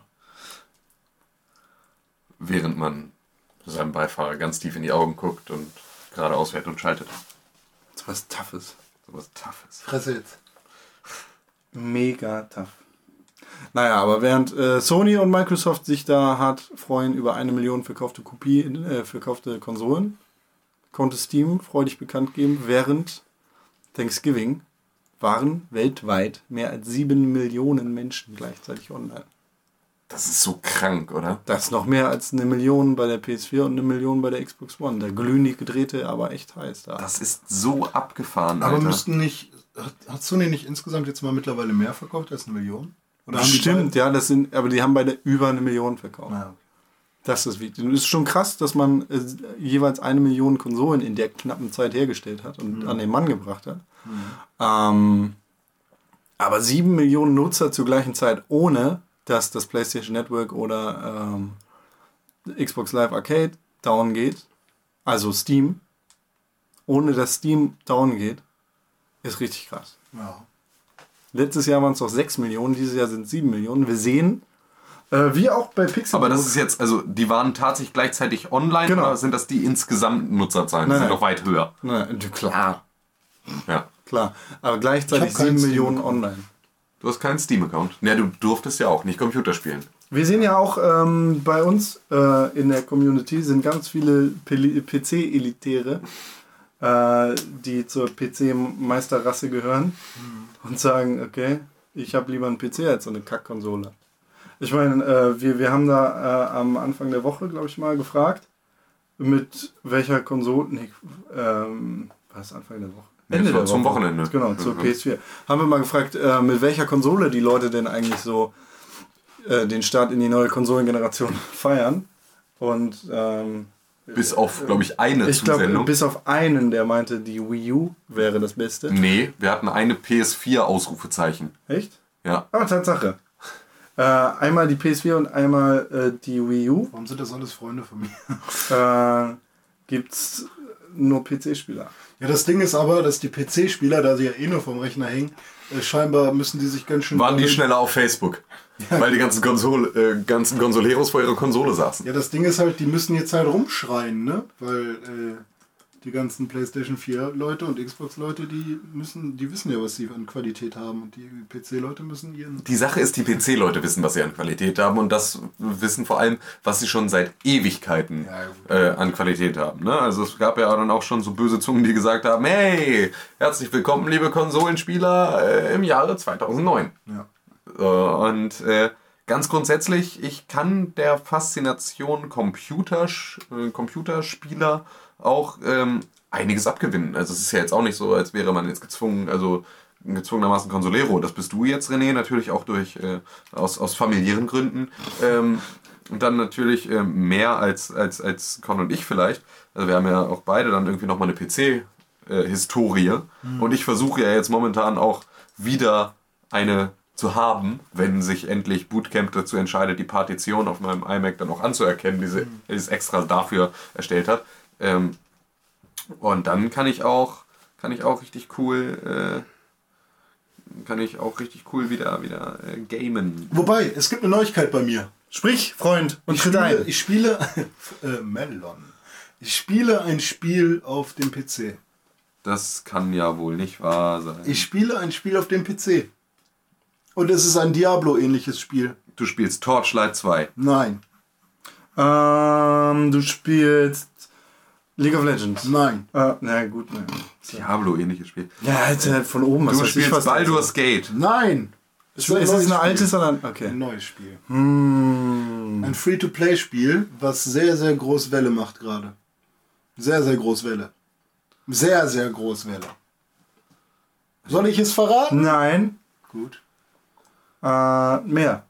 Während man seinem Beifahrer ganz tief in die Augen guckt und geradeaus fährt und schaltet. So was Toughes. So was Toughes. Fresse jetzt. Mega tough. Naja, aber während äh, Sony und Microsoft sich da hart freuen über eine Million verkaufte Kopie, äh, verkaufte Konsolen, konnte Steam freudig bekannt geben, während Thanksgiving waren weltweit mehr als sieben Millionen Menschen gleichzeitig online. Das ist so krank, oder? Das ist noch mehr als eine Million bei der PS4 und eine Million bei der Xbox One. Da glühen die Gedrehte aber echt heiß da. Das ist so abgefahren, Aber Alter. müssten nicht. Hat, hat Sony nicht insgesamt jetzt mal mittlerweile mehr verkauft als eine Million? Oder Stimmt, ja, das sind, aber die haben beide über eine Million verkauft. beide- Ah. Das ist wichtig. Und es ist schon krass, dass man äh, jeweils eine Million Konsolen in der knappen Zeit hergestellt hat und an den Mann gebracht hat. Ähm, aber sieben Millionen Nutzer zur gleichen Zeit, ohne dass das PlayStation Network oder ähm, Xbox Live Arcade down geht, also Steam, ohne dass Steam down geht, ist richtig krass. Ja. Letztes Jahr waren es noch 6 Millionen, dieses Jahr sind 7 Millionen. Wir sehen, äh, wie auch bei Pixel. Aber das ist jetzt, also die waren tatsächlich gleichzeitig online Genau. oder sind das die insgesamt Nutzerzahlen? Die Nein, sind nein. doch weit höher. Du- klar, Ja. klar. Aber gleichzeitig Ich hab keinen 7 Millionen online. Du hast keinen Steam-Account. Ja, du durftest ja auch nicht Computer spielen. Wir sehen ja auch ähm, bei uns äh, in der Community sind ganz viele PC-Elitäre, äh, die zur PC-Meisterrasse gehören und sagen, okay, ich habe lieber einen PC als so eine Kackkonsole. Ich meine, äh, wir, wir haben da äh, am Anfang der Woche, glaube ich, mal gefragt, mit welcher Konsole, nee, ähm, was Anfang der Woche? Nee, das war zum Wochenende. Genau, zur Mhm. PS4. Haben wir mal gefragt, äh, mit welcher Konsole die Leute denn eigentlich so äh, den Start in die neue Konsolengeneration <laughs> feiern. Und ähm, Bis auf, glaube ich, eine ich glaube, Zusendung. bis auf einen, der meinte, die Wii U wäre das Beste. nee, wir hatten eine PS4-Ausrufezeichen. Echt? Ja. Ah, Tatsache. Äh, einmal die PS4 und einmal äh, die Wii U. Warum sind das alles Freunde von mir? Äh, gibt's nur PC-Spieler. Ja, das Ding ist aber, dass die PC-Spieler, da sie ja eh nur vom Rechner hängen, äh, scheinbar müssen die sich ganz schön. Waren die schneller auf Facebook. <laughs> Weil die ganzen, Konsole, äh, ganzen Konsoleros vor ihrer Konsole saßen. Ja, das Ding ist halt, die müssen jetzt halt rumschreien, ne? Weil äh, die ganzen PlayStation 4 Leute und Xbox Leute, die müssen, die wissen ja, was sie an Qualität haben. Und die PC Leute müssen ihren. Die Sache ist, die PC-Leute wissen, was sie an Qualität haben und das wissen vor allem, was sie schon seit Ewigkeiten äh, an Qualität haben. Ne? Also es gab ja dann auch schon so böse Zungen, die gesagt haben, hey, herzlich willkommen, liebe Konsolenspieler, äh, im Jahre 2009. Ja. Äh, und äh, ganz grundsätzlich, ich kann der Faszination Computers, äh, Computerspieler auch ähm, einiges abgewinnen. Also es ist ja jetzt auch nicht so, als wäre man jetzt gezwungen, also gezwungenermaßen Consolero. Das bist du jetzt, René, natürlich auch durch äh, aus, aus familiären Gründen. Ähm, und dann natürlich äh, mehr als, als, als Con und ich vielleicht. Also wir haben ja auch beide dann irgendwie nochmal eine PC-Historie. Und ich versuche ja jetzt momentan auch wieder eine zu haben, wenn sich endlich Bootcamp dazu entscheidet, die Partition auf meinem iMac dann auch anzuerkennen, die sie die es extra dafür erstellt hat. Ähm, und dann kann ich auch, kann ich auch richtig cool, äh, kann ich auch richtig cool wieder, wieder äh, gamen. Wobei, es gibt eine Neuigkeit bei mir. Sprich, Freund, und Ich spiele, ein. ich spiele <laughs> äh, Melon. Ich spiele ein Spiel auf dem PC. Das kann ja wohl nicht wahr sein. Ich spiele ein Spiel auf dem PC. Und es ist ein Diablo-ähnliches Spiel. du spielst Torchlight 2. Nein, Ähm, du spielst League of Legends. nein. Äh, na gut, ne. Diablo-ähnliches Spiel. Ja, jetzt halt von oben. Was Du ich, spielst was Baldur's Gate. Nein! Ist es neues ein Spiel. altes oder ein. Ein Okay. neues Spiel. Hm. Ein Free-to-Play-Spiel, was sehr, sehr groß Welle macht gerade. Sehr, sehr groß Welle. Sehr, sehr groß Welle. Soll ich es verraten? Nein. Gut. Äh, mehr.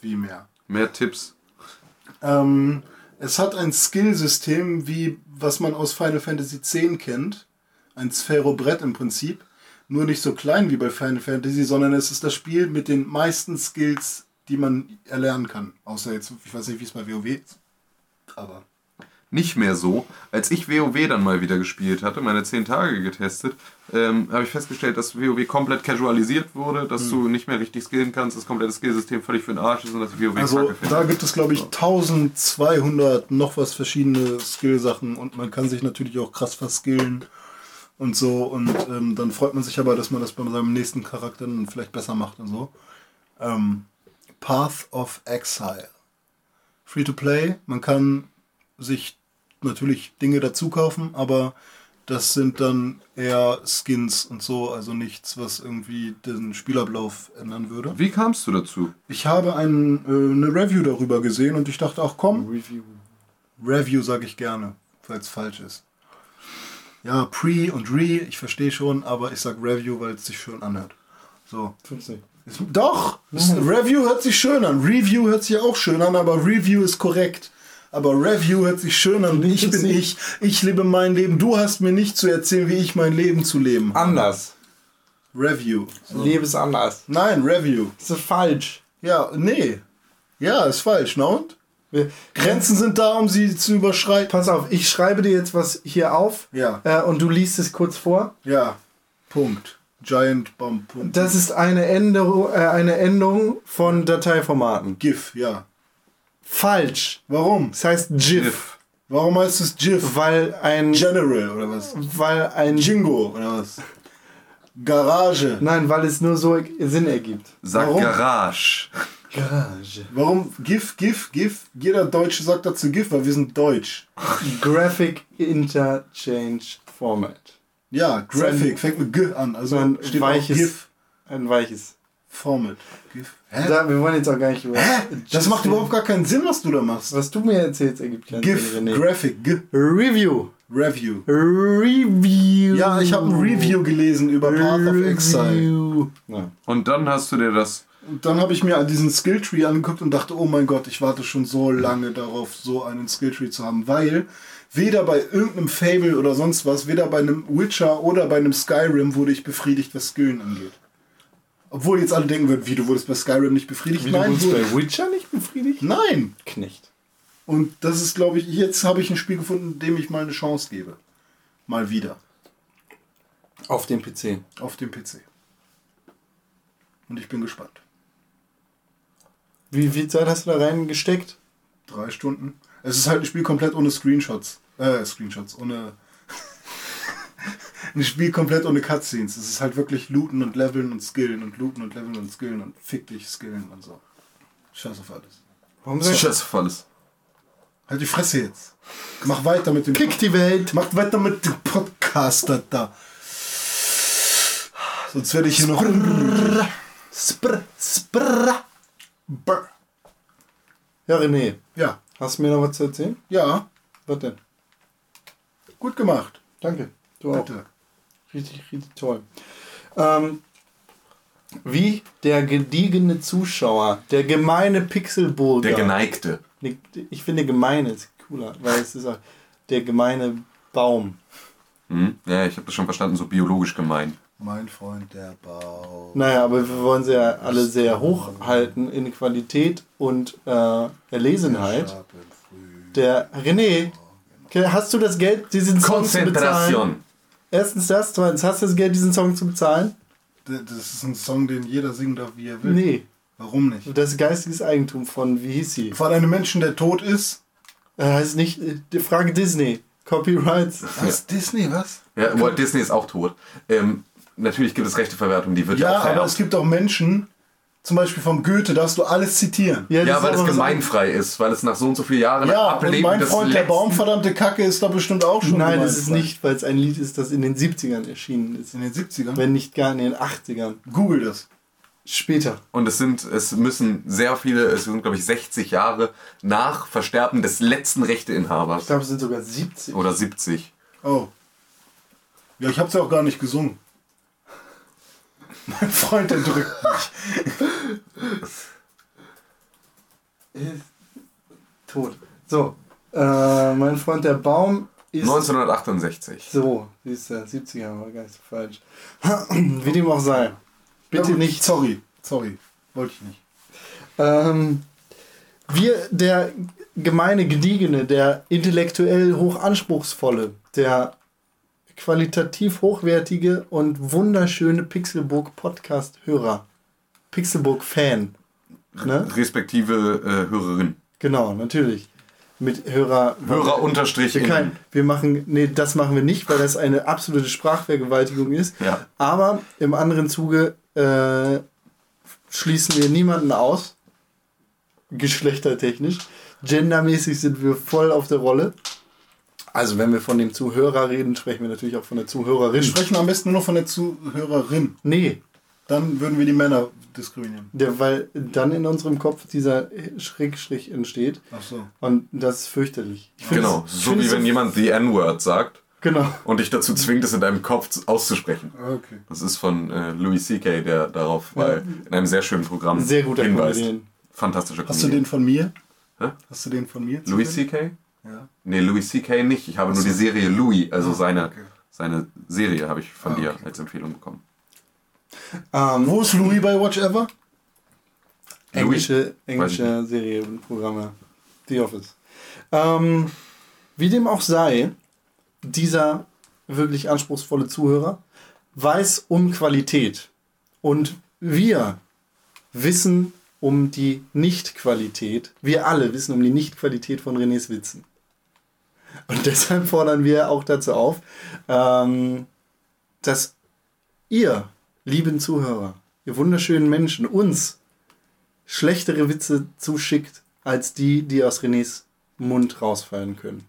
Wie mehr? Mehr Tipps. Ähm, es hat ein Skillsystem, wie was man aus Final Fantasy X kennt. Ein Sphärobrett im Prinzip. Nur nicht so klein wie bei Final Fantasy, sondern es ist das Spiel mit den meisten Skills, die man erlernen kann. Außer jetzt, ich weiß nicht, wie es bei WoW ist. Aber. Nicht mehr so. Als ich WoW dann mal wieder gespielt hatte, meine 10 Tage getestet, ähm, habe ich festgestellt, dass WoW komplett casualisiert wurde, dass Hm. du nicht mehr richtig skillen kannst, das komplette Skillsystem völlig für den Arsch ist und dass WoW Also finde. da gibt es, glaube ich, 1200 noch was verschiedene Skillsachen und man kann sich natürlich auch krass verskillen und so. Und ähm, dann freut man sich aber, dass man das bei seinem nächsten Charakter dann vielleicht besser macht und so. Ähm, Path of Exile. Free to play. Man kann sich natürlich Dinge dazu kaufen, aber das sind dann eher Skins und so, also nichts, was irgendwie den Spielablauf ändern würde. Wie kamst du dazu? Ich habe ein, äh, eine Review darüber gesehen und ich dachte, ach komm, Review. Review sage ich gerne, falls es falsch ist. Ja, Pre und Re, ich verstehe schon, aber ich sag Review, weil es sich schön anhört. So. Ist, doch, ist, Review hört sich schön an. Review hört sich auch schön an, aber Review ist korrekt. Aber Review hört sich schön an. Ich bin ich. Ich lebe mein Leben. Du hast mir nicht zu erzählen, wie ich mein Leben zu leben. habe. Anders. Review. So. Lebe es anders. Nein, Review. Das ist falsch. Ja, nee. Ja, ist falsch. Na und? Wir- Grenzen sind da, um sie zu überschreiten. Pass auf, ich schreibe dir jetzt was hier auf Ja. äh, und du liest es kurz vor. Ja. Punkt. Giant Bomb. Punkt. Das ist eine Änderung, äh, eine Endung von Dateiformaten. GIF, ja. Falsch. Warum? Das heißt GIF, Warum heißt es GIF? weil ein General oder was? weil ein Jingo oder was? Garage. Nein, weil es nur so Sinn ergibt. Sag Warum? Garage. Garage. Warum GIF, GIF, GIF? Jeder Deutsche sagt dazu GIF, weil wir sind deutsch. Graphic Interchange Format. Ja, Graphic fängt mit G an. Also So ein weiches- GIF Ein weiches. Format. GIF. Hä? Da, wir wollen jetzt auch gar nicht über. Hä? Das macht überhaupt gar keinen Sinn, was du da machst. Was du mir erzählst, ergibt keinen GIF, Sinn, René. Graphic, G, Review. Review. Review. Ja, ich habe ein Review gelesen über Path of Exile. Review. Ja. Und dann hast du dir das. Und dann habe ich mir diesen Skilltree angeguckt und dachte, oh mein Gott, ich warte schon so lange darauf, so einen Skilltree zu haben, weil weder bei irgendeinem Fable oder sonst was, weder bei einem Witcher oder bei einem Skyrim wurde ich befriedigt, was Skillen angeht. Obwohl jetzt alle denken würden, wie, du wurdest bei Skyrim nicht befriedigt? Wie, du Nein, wurdest wurde bei Witcher nicht befriedigt? Nein! Knecht. Und das ist, glaube ich, jetzt habe ich ein Spiel gefunden, dem ich mal eine Chance gebe. Mal wieder. Auf dem PC. Auf dem PC. Und ich bin gespannt. Wie viel Zeit hast du da reingesteckt? Drei Stunden. Es ist halt ein Spiel komplett ohne Screenshots. Äh, Screenshots, ohne. Ein Spiel komplett ohne Cutscenes. Es ist halt wirklich looten und leveln und skillen und looten und leveln und skillen und fick dich skillen und so. Scheiß auf alles. Warum sagst du? Scheiße, volles. Halt die Fresse jetzt. Mach weiter mit dem. Kick die Welt. Macht weiter mit dem Podcast da. Sonst werde ich hier noch. Spr, spr. Brr. Ja, René, Ja, hast du mir noch was zu erzählen? ja, Was denn? gut gemacht. Danke. Du auch. Richtig, richtig toll. Ähm, wie der gediegene Zuschauer, der gemeine Pixelburger. Der geneigte. Ne, Ich finde gemeine ist cooler, weil es ist auch der gemeine Baum. Hm? Ja, ich habe das schon verstanden, so biologisch gemein. Mein Freund der Bau. Naja, aber wir wollen sie ja alle sehr hoch halten in Qualität und äh, Erlesenheit. Der René, hast du das Geld, diesen Song zu bezahlen? Konzentration. Erstens das, zweitens, hast du das Geld, diesen Song zu bezahlen? Das ist ein Song, den jeder singen darf, wie er will. Nee. Warum nicht? Das ist geistiges Eigentum von, wie hieß sie? Von einem Menschen, der tot ist. Äh, heißt nicht, äh, die Frage Disney. Copyrights. Was? Disney, was? Ja, Walt Disney ist auch tot. Ähm, natürlich gibt es Rechteverwertung, die wird ja, Ja, auch aber vererbt. es gibt auch Menschen, zum Beispiel vom Goethe, darfst du alles zitieren. Ja, das weil es gemeinfrei ist, weil es nach so und so vielen Jahren Ja, und Ableben mein des Freund der letzten- Baum, verdammte Kacke, ist da bestimmt auch schon. Nein, das ist nicht, weil es ein Lied ist, das in den 70ern erschienen ist. In den 70ern? Wenn nicht gar in den 80ern. Google das. Später. Und es sind, es müssen sehr viele, es sind glaube ich 60 Jahre nach Versterben des letzten Ich Rechteinhabers. glaube, es sind sogar 70. Oder 70. Oh. Ja, ich hab's ja auch gar nicht gesungen. Mein Freund, der drückt mich. Ist tot. So. Äh, mein Freund der Baum ist. 1968. So, siehst du, 70er war gar nicht so falsch. <clears throat> Wie dem auch sei. Bitte Ja, nicht. Sorry, sorry. Wollte ich nicht. Ähm, wir, der gemeine Gediegene, der intellektuell hochanspruchsvolle, der qualitativ hochwertige und wunderschöne Pixelburg Podcast-Hörer, Pixelburg-Fan, ne? Respektive äh, Hörerin. Genau, natürlich. Mit Hörer. Hörer unterstrich Wir, kein, wir machen, nee, das machen wir nicht, weil das eine absolute Sprachvergewaltigung ist. Ja. Aber im anderen Zuge äh, schließen wir niemanden aus. Geschlechtertechnisch. Gendermäßig sind wir voll auf der Rolle. Also wenn wir von dem Zuhörer reden, sprechen wir natürlich auch von der Zuhörerin. Wir sprechen am besten nur noch von der Zuhörerin. Nee, Dann würden wir die Männer diskriminieren. der, weil dann in unserem Kopf dieser Schrägstrich entsteht. Ach so. Und das ist fürchterlich. Genau. So wie wenn jemand the N-Word sagt Genau. und dich dazu zwingt, es in deinem Kopf zu- auszusprechen. Okay. Das ist von äh, Louis C.K., der darauf bei, in einem sehr schönen Programm Sehr guter hinweist. Comedian. Fantastischer Hast du den von mir? Hä? Hast du den von mir? Louis C.K.? Ja. Nee, Louis C.K. nicht. Ich habe nur die Serie Louis, also seine, okay. seine Serie habe ich von Ah, dir okay. als Empfehlung bekommen. Ähm, Wo ist Louis bei Watch Ever? englische, Weiß ich englische Serienprogramme. The Office. Ähm, wie dem auch sei, dieser wirklich anspruchsvolle Zuhörer weiß um Qualität. Und wir wissen um die Nicht-Qualität. Wir alle wissen um die Nicht-Qualität von Renés Witzen. Und deshalb fordern wir auch dazu auf, ähm, dass ihr, lieben Zuhörer, ihr wunderschönen Menschen, uns schlechtere Witze zuschickt, als die, die aus Renés Mund rausfallen können.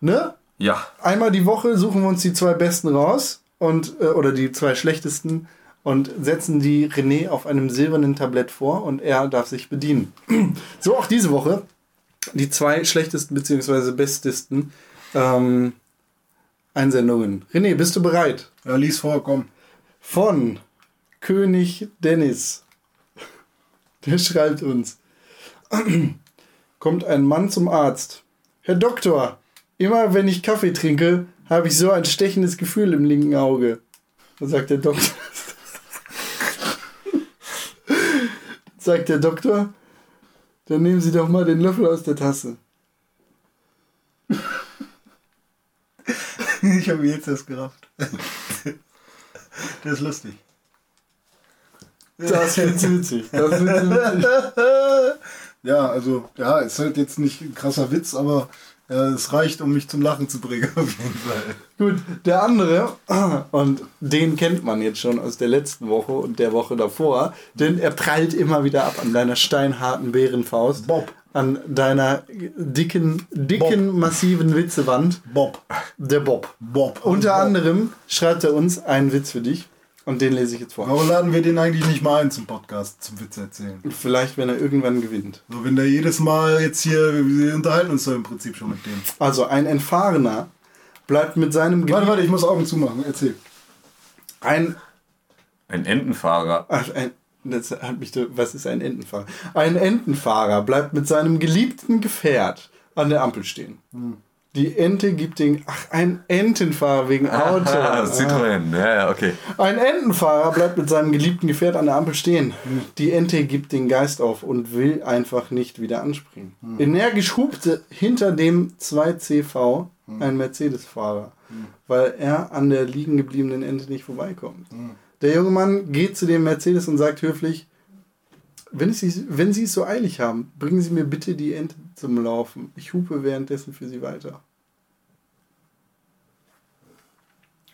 Ne? Ja, Einmal die Woche suchen wir uns die zwei besten raus und äh, oder die zwei schlechtesten und setzen die René auf einem silbernen Tablett vor und er darf sich bedienen. So auch diese Woche die zwei schlechtesten bzw. bestesten ähm, Einsendungen. René, bist du bereit? Ja, lies vor, komm. von König Dennis. Der schreibt uns. Kommt ein Mann zum Arzt. Herr Doktor, immer wenn ich Kaffee trinke, habe ich so ein stechendes Gefühl im linken Auge. Da sagt der Doktor. <laughs> sagt der Doktor, dann nehmen Sie doch mal den Löffel aus der Tasse. Ich habe jetzt das gerafft. Das ist lustig. Das find's witzig. Das find's witzig. Ja, also, ja, ist halt jetzt nicht ein krasser Witz, aber ja, es reicht, um mich zum Lachen zu bringen, <laughs> auf jeden Fall. Gut, der andere, <clears throat> und den kennt man jetzt schon aus der letzten Woche und der Woche davor, denn er prallt immer wieder ab an deiner steinharten Bärenfaust. Bob. An deiner dicken, dicken, massiven Witzewand. Bob. Der Bob. Bob. Unter Bob. anderem schreibt er uns einen Witz für dich und den lese ich jetzt vor. Warum laden wir den eigentlich nicht mal ein zum Podcast, zum Witz erzählen? Vielleicht, wenn er irgendwann gewinnt. So, wenn der jedes Mal jetzt hier, wir unterhalten uns so im Prinzip schon mit dem. Also, ein Entfahrener bleibt mit seinem Warte, warte, ich muss Augen zumachen, erzähl. Ein ein Entenfahrer. Ach, ein, das hat mich, was ist ein Entenfahrer? Ein Entenfahrer bleibt mit seinem geliebten Gefährt an der Ampel stehen. Die Ente gibt den. Ach, ein Entenfahrer wegen Auto. Ah, Citroën. Ja, ja, okay. Ein Entenfahrer bleibt mit seinem geliebten Gefährt an der Ampel stehen. Die Ente gibt den Geist auf und will einfach nicht wieder anspringen. Energisch hupte hinter dem 2CV ein Mercedes-Fahrer, weil er an der liegen gebliebenen Ente nicht vorbeikommt. Der junge Mann geht zu dem Mercedes und sagt höflich, wenn Sie, wenn Sie es so eilig haben, bringen Sie mir bitte die Ente zum Laufen. Ich hupe währenddessen für Sie weiter.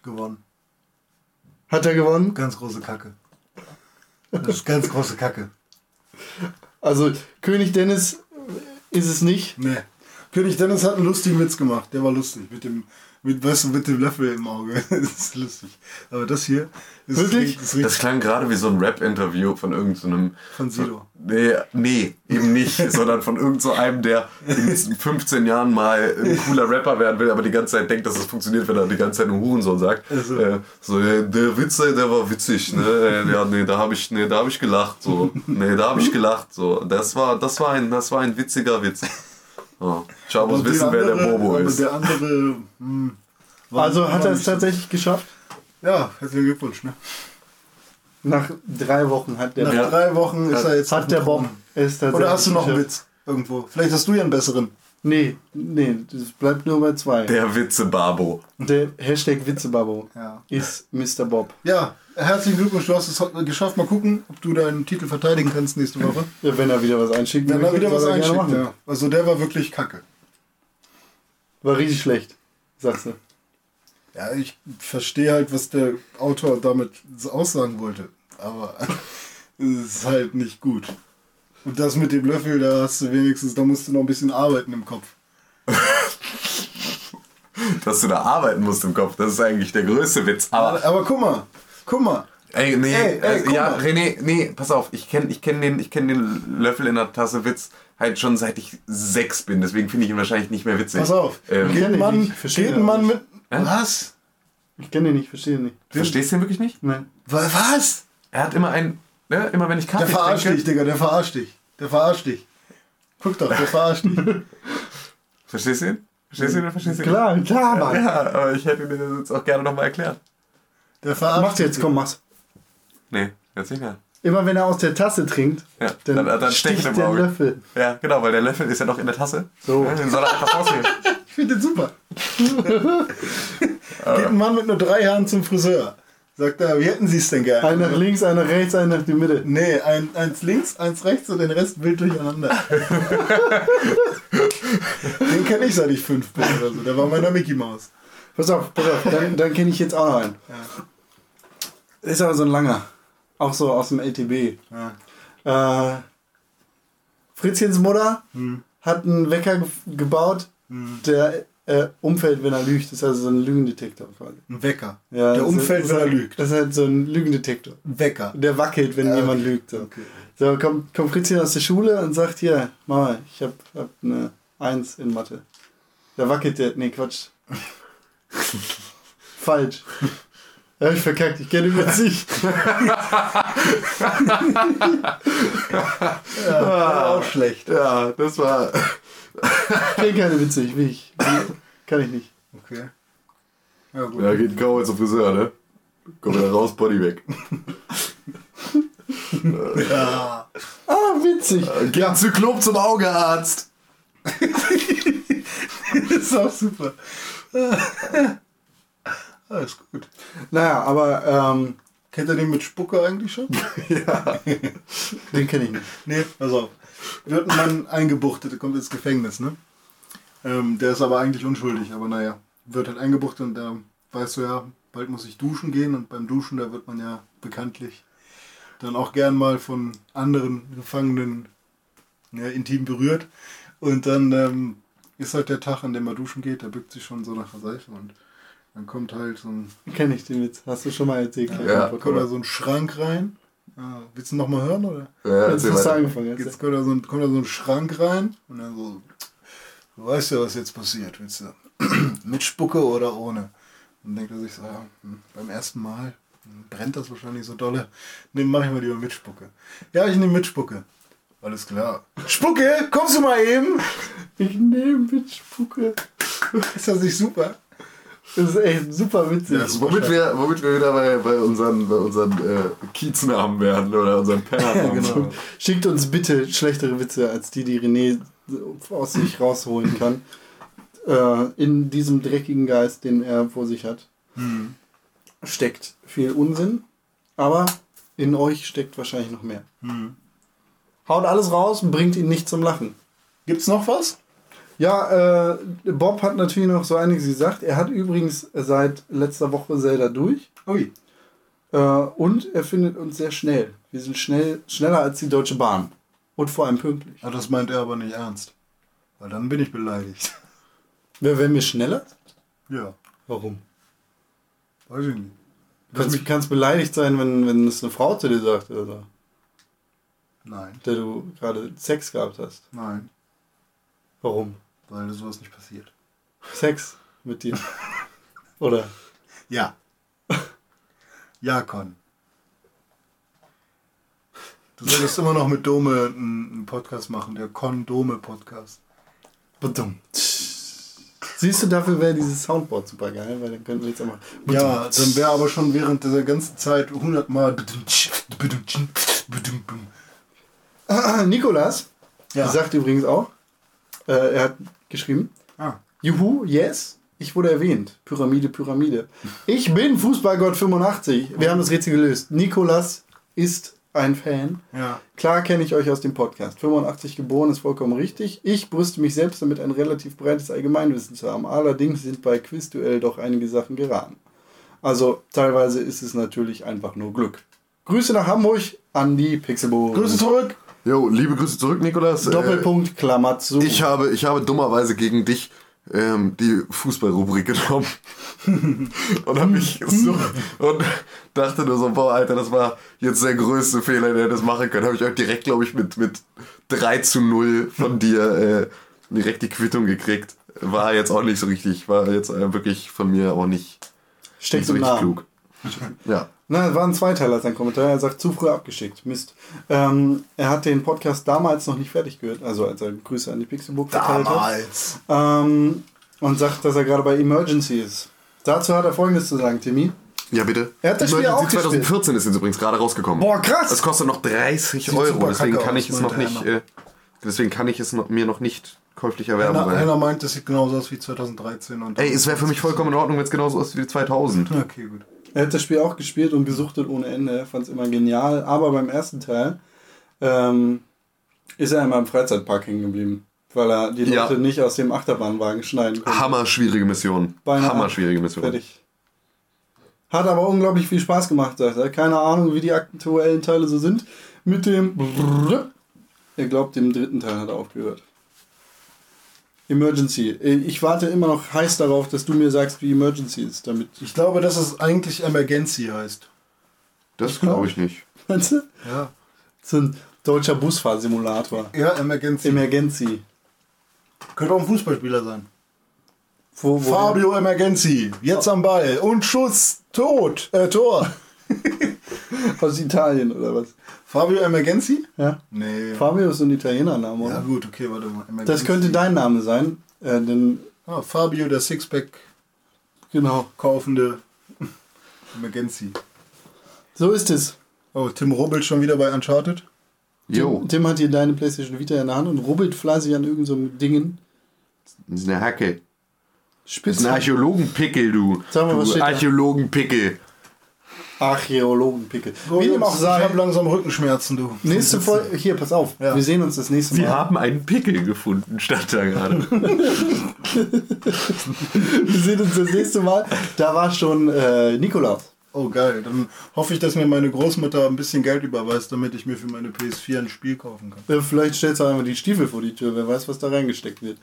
Gewonnen. Hat er gewonnen? Ganz große Kacke. Das ist ganz große Kacke. Also König Dennis ist es nicht. Nee. König Dennis hat einen lustigen Witz gemacht. Der war lustig. Mit dem, mit, weißt du, mit dem Löffel im Auge. <laughs> das ist lustig. Aber das hier ist Wirklich? Richtig Das klang gerade wie so ein Rap-Interview von irgendeinem. von Silo. Nee, nee, eben nicht, <laughs> sondern von irgend so einem, der in den nächsten 15 Jahren mal ein cooler Rapper werden will, aber die ganze Zeit denkt, dass es funktioniert, wenn er die ganze Zeit nur Hurensohn sagt. Also. Äh, so, der, der Witz, der war witzig, ne? Äh, Ja, nee, da habe ich, nee, da hab ich gelacht, so. Nee, da habe ich gelacht, so. Das war, das war ein, das war ein witziger Witz. Oh. Ciao, muss Aber wissen, wer der andere- Bobo aber ist. Der andere. Hm, war- Also hat er es tatsächlich geschafft. Ja, herzlichen Glückwunsch. Ne? Nach drei Wochen hat der Nach Ja. drei Wochen ist er jetzt. hat der Bob tatsächlich Oder hast du noch einen. Witz irgendwo? Vielleicht hast du ja einen besseren. Nee, nee, das bleibt nur bei zwei. Der Witze-Babo. Der Hashtag Witzebabo Ja. ist Mr. Bob. Ja, herzlichen Glückwunsch. Du hast es geschafft. Mal gucken, ob du deinen Titel verteidigen kannst nächste Woche. Ja, wenn er wieder was einschickt, Wenn er wieder was einschickt. Ja. Also der war wirklich kacke. War richtig schlecht, sagst du. Ja, ich verstehe halt, was der Autor damit aussagen wollte. Aber <laughs> es ist halt nicht gut. Und das mit dem Löffel, da hast du wenigstens, da musst du noch ein bisschen arbeiten im Kopf. <laughs> Dass du da arbeiten musst im Kopf, das ist eigentlich der größte Witz. Aber Aber guck mal, guck mal. Ey, nee, Ey, ey, äh, ja, mal. René, nee, pass auf, ich kenne ich kenn den, ich kenn den Löffel in der Tasse Witz halt schon seit ich sechs bin, deswegen finde ich ihn wahrscheinlich nicht mehr witzig. Pass auf. Ähm, ich Mann, nicht, verstehe geht ein auch Mann mit. Hä? Was? Ich kenne ihn nicht, verstehe ihn nicht. Verstehst du ihn wirklich nicht? Nein. Wa- Was? Er hat immer ein, ne, immer wenn ich Der Kaffee verarscht dich, trinke. Digga, der verarscht dich. Der verarscht dich. Guck doch, der verarscht dich. <laughs> Verstehst du ihn? Verstehst du ihn oder verstehst du ihn? Klar, klar, Mann. Ja, aber ich hätte dir das jetzt auch gerne nochmal erklärt. Der verarscht Mach's jetzt, komm, mach's. Nee, jetzt nicht mehr. Immer wenn er aus der Tasse trinkt, Ja, dann, dann- dann sticht im der Auge. Löffel. Ja, genau, weil der Löffel ist ja noch in der Tasse. So. Ja, Den soll er einfach rausnehmen. <laughs> Ich finde den super. <laughs> Geht ein Mann mit nur drei Haaren zum Friseur. Sagt er, wie hätten Sie es denn gerne? Einer nach links, einer rechts, einer nach die Mitte. Nee, ein, eins links, eins rechts und den Rest wild durcheinander. <laughs> den kenne ich seit ich fünf bin oder so. Der war meiner Mickey Maus. Pass auf, pass auf, dann, dann kenne ich jetzt auch noch einen. Ist aber so ein langer. Auch so aus dem LTB. Äh, Fritzchens Mutter hat einen Wecker ge gebaut, der äh, umfällt, wenn er lügt. Das ist also so ein Lügendetektor quasi. Ein Wecker. Ja, der umfällt, ist, wenn er lügt. Das ist halt so ein Lügendetektor. Ein Wecker. Der wackelt, wenn Ja, jemand okay. lügt. So, Okay. so kommt, kommt Fritzchen aus der Schule und sagt, hier, Mama, ich hab, hab eine Eins in Mathe. Da wackelt der, nee, Quatsch. <laughs> Falsch. Ja, ich verkackt, ich kenne über sich. Auch schlecht. Ja, das war. <laughs> Ich kenne keine Witze, ich will ich. Kann ich nicht. Okay. Ja, gut. Ja, geht kaum zum Friseur, ne? Komm wieder raus, Body weg. <laughs> Ja. Ah, witzig. Geh Zyklop zum Augearzt. <laughs> ist auch super. Alles gut. Naja, aber ähm, Kennt ihr den mit Spucke eigentlich schon? <laughs> den kenne ich nicht. Nee, pass auf. Wird ein Mann eingebuchtet, der kommt ins Gefängnis, ne? Ähm, der ist aber eigentlich unschuldig, aber naja, wird halt eingebuchtet und da weißt du ja, bald muss ich duschen gehen und beim Duschen, da wird man ja bekanntlich dann auch gern mal von anderen Gefangenen ja, intim berührt. Und dann ähm, ist halt der Tag, an dem er duschen geht, der bückt sich schon so nach der Seite und dann kommt halt so ein, <laughs> Kenne ich den Witz. Hast du schon mal erzählt? Ja. kommt da so ein Schrank rein. Ah, willst du nochmal hören, oder? Ja, Jetzt hast du angefangen. Jetzt. Jetzt kommt da, so ein, kommt da so ein Schrank rein und dann so, du weißt ja, was jetzt passiert. Willst du <clears throat> mit Spucke oder ohne? Und dann denkt er sich so, ja, hm, beim ersten Mal brennt das wahrscheinlich so dolle. Ne, mach ich mal lieber mit Spucke. Ja, ich nehme mit Spucke. Alles klar. Spucke, kommst du mal eben? Ich nehme mit Spucke. Ist das nicht super? Das ist echt super witzig. Ja, Womit wir, womit wir wieder bei, bei unseren, bei unseren äh, Kieznamen werden oder unseren <laughs> Pennernamen. genau. Schickt uns bitte schlechtere Witze als die, die René aus sich rausholen kann. <laughs> Äh, in diesem dreckigen Geist, den er vor sich hat, steckt viel Unsinn, aber in euch steckt wahrscheinlich noch mehr. Haut alles raus und bringt ihn nicht zum Lachen. Gibt's noch was? Ja, äh, Bob hat natürlich noch so einiges gesagt. Er hat übrigens seit letzter Woche Zelda durch. Ui. Äh, und er findet uns sehr schnell. Wir sind schnell, schneller als die Deutsche Bahn. Und vor allem pünktlich. Ah, das meint er aber nicht ernst. Weil dann bin ich beleidigt. <laughs> Wer wenn wir schneller? Ja, Warum? weiß ich nicht. Du kannst, kannst beleidigt sein, wenn, wenn es eine Frau zu dir sagt, oder so, Nein, mit der du gerade Sex gehabt hast. nein, Warum? Weil sowas nicht passiert. Sex mit dir. oder? Ja. Ja, Con. Du solltest immer noch mit Dome einen Podcast machen, der Con-Dome-Podcast. Badum. Siehst du, dafür wäre dieses Soundboard super geil, weil dann könnten wir jetzt einfach. Ja, dann wäre aber schon während dieser ganzen Zeit 100 Mal. Nikolas Ja. sagt übrigens auch, äh, er hat geschrieben, Ah. Juhu, yes, ich wurde erwähnt. Pyramide, Pyramide. Ich bin Fußballgott 85. Wir haben das Rätsel gelöst. Nikolas ist ein Fan. Ja. Klar kenne ich euch aus dem Podcast. 85 geboren ist vollkommen richtig. Ich brüste mich selbst damit, ein relativ breites Allgemeinwissen zu haben. Allerdings sind bei Quizduell doch einige Sachen geraten. Also teilweise ist es natürlich einfach nur Glück. Grüße nach Hamburg an die Pixelburg. Grüße zurück! Jo, liebe Grüße zurück, Nikolas. Äh, Doppelpunkt, Klammer zu. Ich habe, ich habe dummerweise gegen dich ähm, die Fußballrubrik genommen. <laughs> und habe mich so und dachte nur so, boah, Alter, das war jetzt der größte Fehler, der das machen kann. Habe ich auch direkt, glaube ich, mit, mit 3 zu 0 von dir äh, direkt die Quittung gekriegt. War jetzt auch nicht so richtig, war jetzt äh, wirklich von mir auch nicht, Steckt nicht so richtig klug. Ja. Na, es war ein Zweiteiler sein Kommentar. Er sagt, zu früh abgeschickt. Mist. Ähm, er hat den Podcast damals noch nicht fertig gehört. Also als er Grüße an die Pixelbook verteilt hat. Damals. Ähm, und sagt, dass er gerade bei Emergency ist. Dazu hat er folgendes zu sagen, Timmy. Ja, bitte. Er hat das Spiel auch gespielt. 2014 ist jetzt übrigens gerade rausgekommen. Boah, krass! Es kostet noch 30 Sieht Euro, deswegen kann aus, ich es noch nicht, äh, deswegen kann ich es noch, mir noch nicht käuflich erwerben. Henna, weil- Henna meint, das sieht genauso aus wie 2013. Und Ey, es wäre für mich vollkommen in Ordnung, wenn es genauso aussieht wie 2000. Okay, gut. Er hat das Spiel auch gespielt und gesuchtet ohne Ende. Er fand es immer genial. Aber beim ersten Teil ähm, ist er immer im Freizeitpark hängen geblieben. Weil er die Ja. Leute nicht aus dem Achterbahnwagen schneiden konnte. Hammer schwierige Mission. Beinahe. Hammer schwierige Mission. Fertig. Hat aber unglaublich viel Spaß gemacht, sagt er. Keine Ahnung, wie die aktuellen Teile so sind. Mit dem. Er glaubt, dem dritten Teil hat er aufgehört. Emergency. Ich warte immer noch heiß darauf, dass du mir sagst, wie Emergency ist. Damit. Ich glaube, dass es eigentlich Emergency heißt. Das glaube ich nicht. Meinst du? Ja. So ein deutscher Busfahrsimulator. Ja, Emergency. Emergency. Könnte auch ein Fußballspieler sein. Wo, wo Fabio Emergency. Jetzt am Ball. Und Schuss. Tot. Äh, Tor. <laughs> Aus Italien oder was? Fabio Emergency? Ja. Nee. Fabio ist ein Italienername, oder? Ja, gut, okay, warte mal. Emergency. Das könnte dein Name sein. Äh, denn, Ah, Fabio, der Sixpack genau. kaufende <laughs> Emergency. So ist es. Oh, Tim Rubbelt schon wieder bei Uncharted? Jo, Tim hat hier deine Playstation Vita in der Hand und rubbelt fleißig an irgendeinem so Dingen. das ist eine Hacke. Das Spitz. ist ein Archäologenpickel, du. Sag mal, was du steht da? Archäologenpickel. Archäologenpickel. Oh, Wie dem auch Jungs, Ich habe sei. langsam Rückenschmerzen, du. Nächste Folge. Hier, pass auf. Ja. Wir sehen uns das nächste Mal. Sie haben einen Pickel gefunden, stand da gerade. <laughs> Wir sehen uns das nächste Mal. Da war schon äh, Nikolaus. Oh, geil. Dann hoffe ich, dass mir meine Großmutter ein bisschen Geld überweist, damit ich mir für meine PS4 ein Spiel kaufen kann. Äh, vielleicht stellst du einfach die Stiefel vor die Tür. Wer weiß, was da reingesteckt wird.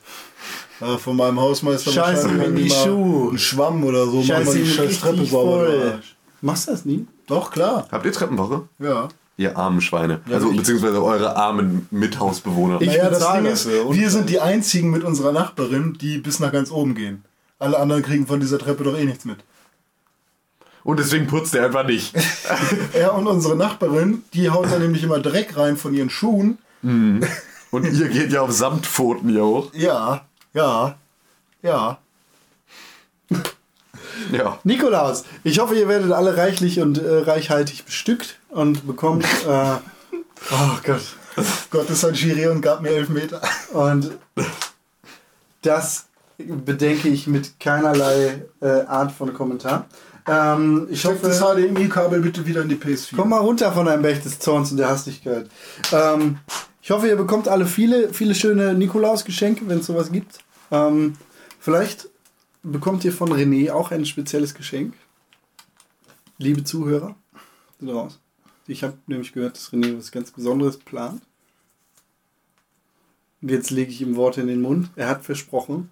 Ja, von meinem Hausmeister Scheiße, wahrscheinlich in die Schuhe. Ein Schwamm oder so. Mach mal die scheiß Treppe sauber. Machst du das nie? Doch, klar. Habt ihr Treppenwoche? Ja. Ihr armen Schweine. Also, ich- beziehungsweise eure armen Mithausbewohner. Ich naja, das Ding ist, wir sind die einzigen mit unserer Nachbarin, die bis nach ganz oben gehen. Alle anderen kriegen von dieser Treppe doch eh nichts mit. Und deswegen putzt er einfach nicht. <laughs> Er und unsere Nachbarin, die haut dann nämlich immer Dreck rein von ihren Schuhen <laughs> Und ihr geht ja auf Samtpfoten hier hoch. Ja, ja, ja. Ja. Nikolaus, ich hoffe, ihr werdet alle reichlich und äh, reichhaltig bestückt und bekommt. <laughs> Äh, oh Gott. Gott ist ein Schiri und gab mir elf Meter. Und das bedenke ich mit keinerlei äh, Art von Kommentar. Ähm, ich Steck das hoffe, HDMI-Kabel bitte wieder in die PS4. komm mal runter von deinem Berg des Zorns und der Hastigkeit. Ähm, ich hoffe, ihr bekommt alle viele, viele schöne Nikolaus-Geschenke, wenn es sowas gibt. Ähm, vielleicht bekommt ihr von René auch ein spezielles Geschenk. Liebe Zuhörer, sind raus. Ich habe nämlich gehört, dass René was ganz Besonderes plant. Und jetzt lege ich ihm Worte in den Mund. Er hat versprochen,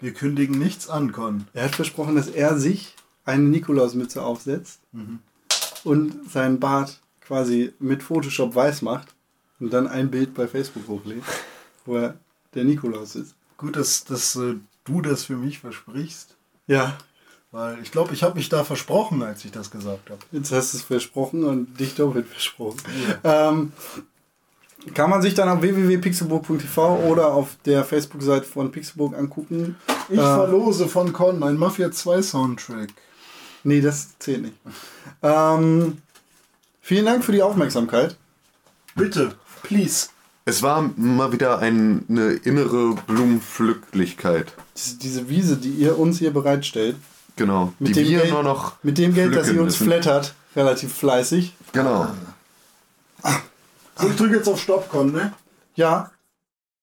Wir kündigen nichts an, Con. er hat versprochen, dass er sich eine Nikolausmütze aufsetzt und seinen Bart quasi mit Photoshop weiß macht und dann ein Bild bei Facebook hochlädt, wo er der Nikolaus ist. Gut, dass, dass äh, du das für mich versprichst. Ja, Weil ich glaube, ich habe mich da versprochen, als ich das gesagt habe. jetzt hast du es versprochen und dich doppelt versprochen. Ähm, kann man sich dann auf www.pixelburg.tv oder auf der Facebook-Seite von Pixelburg angucken. Ich Äh, verlose von Con ein Mafia 2 Soundtrack. Nee, das zählt nicht. Ähm, vielen Dank für die Aufmerksamkeit. Bitte, please. Es war mal wieder ein, eine innere Blumenpflücklichkeit. Diese, diese Wiese, die ihr uns hier bereitstellt, Genau. Mit die dem wir Geld- nur noch. mit dem Geld, das ihr uns müssen. flattert, relativ fleißig. Genau. So, ich drücke jetzt auf Stopp, Con, ne? Ja,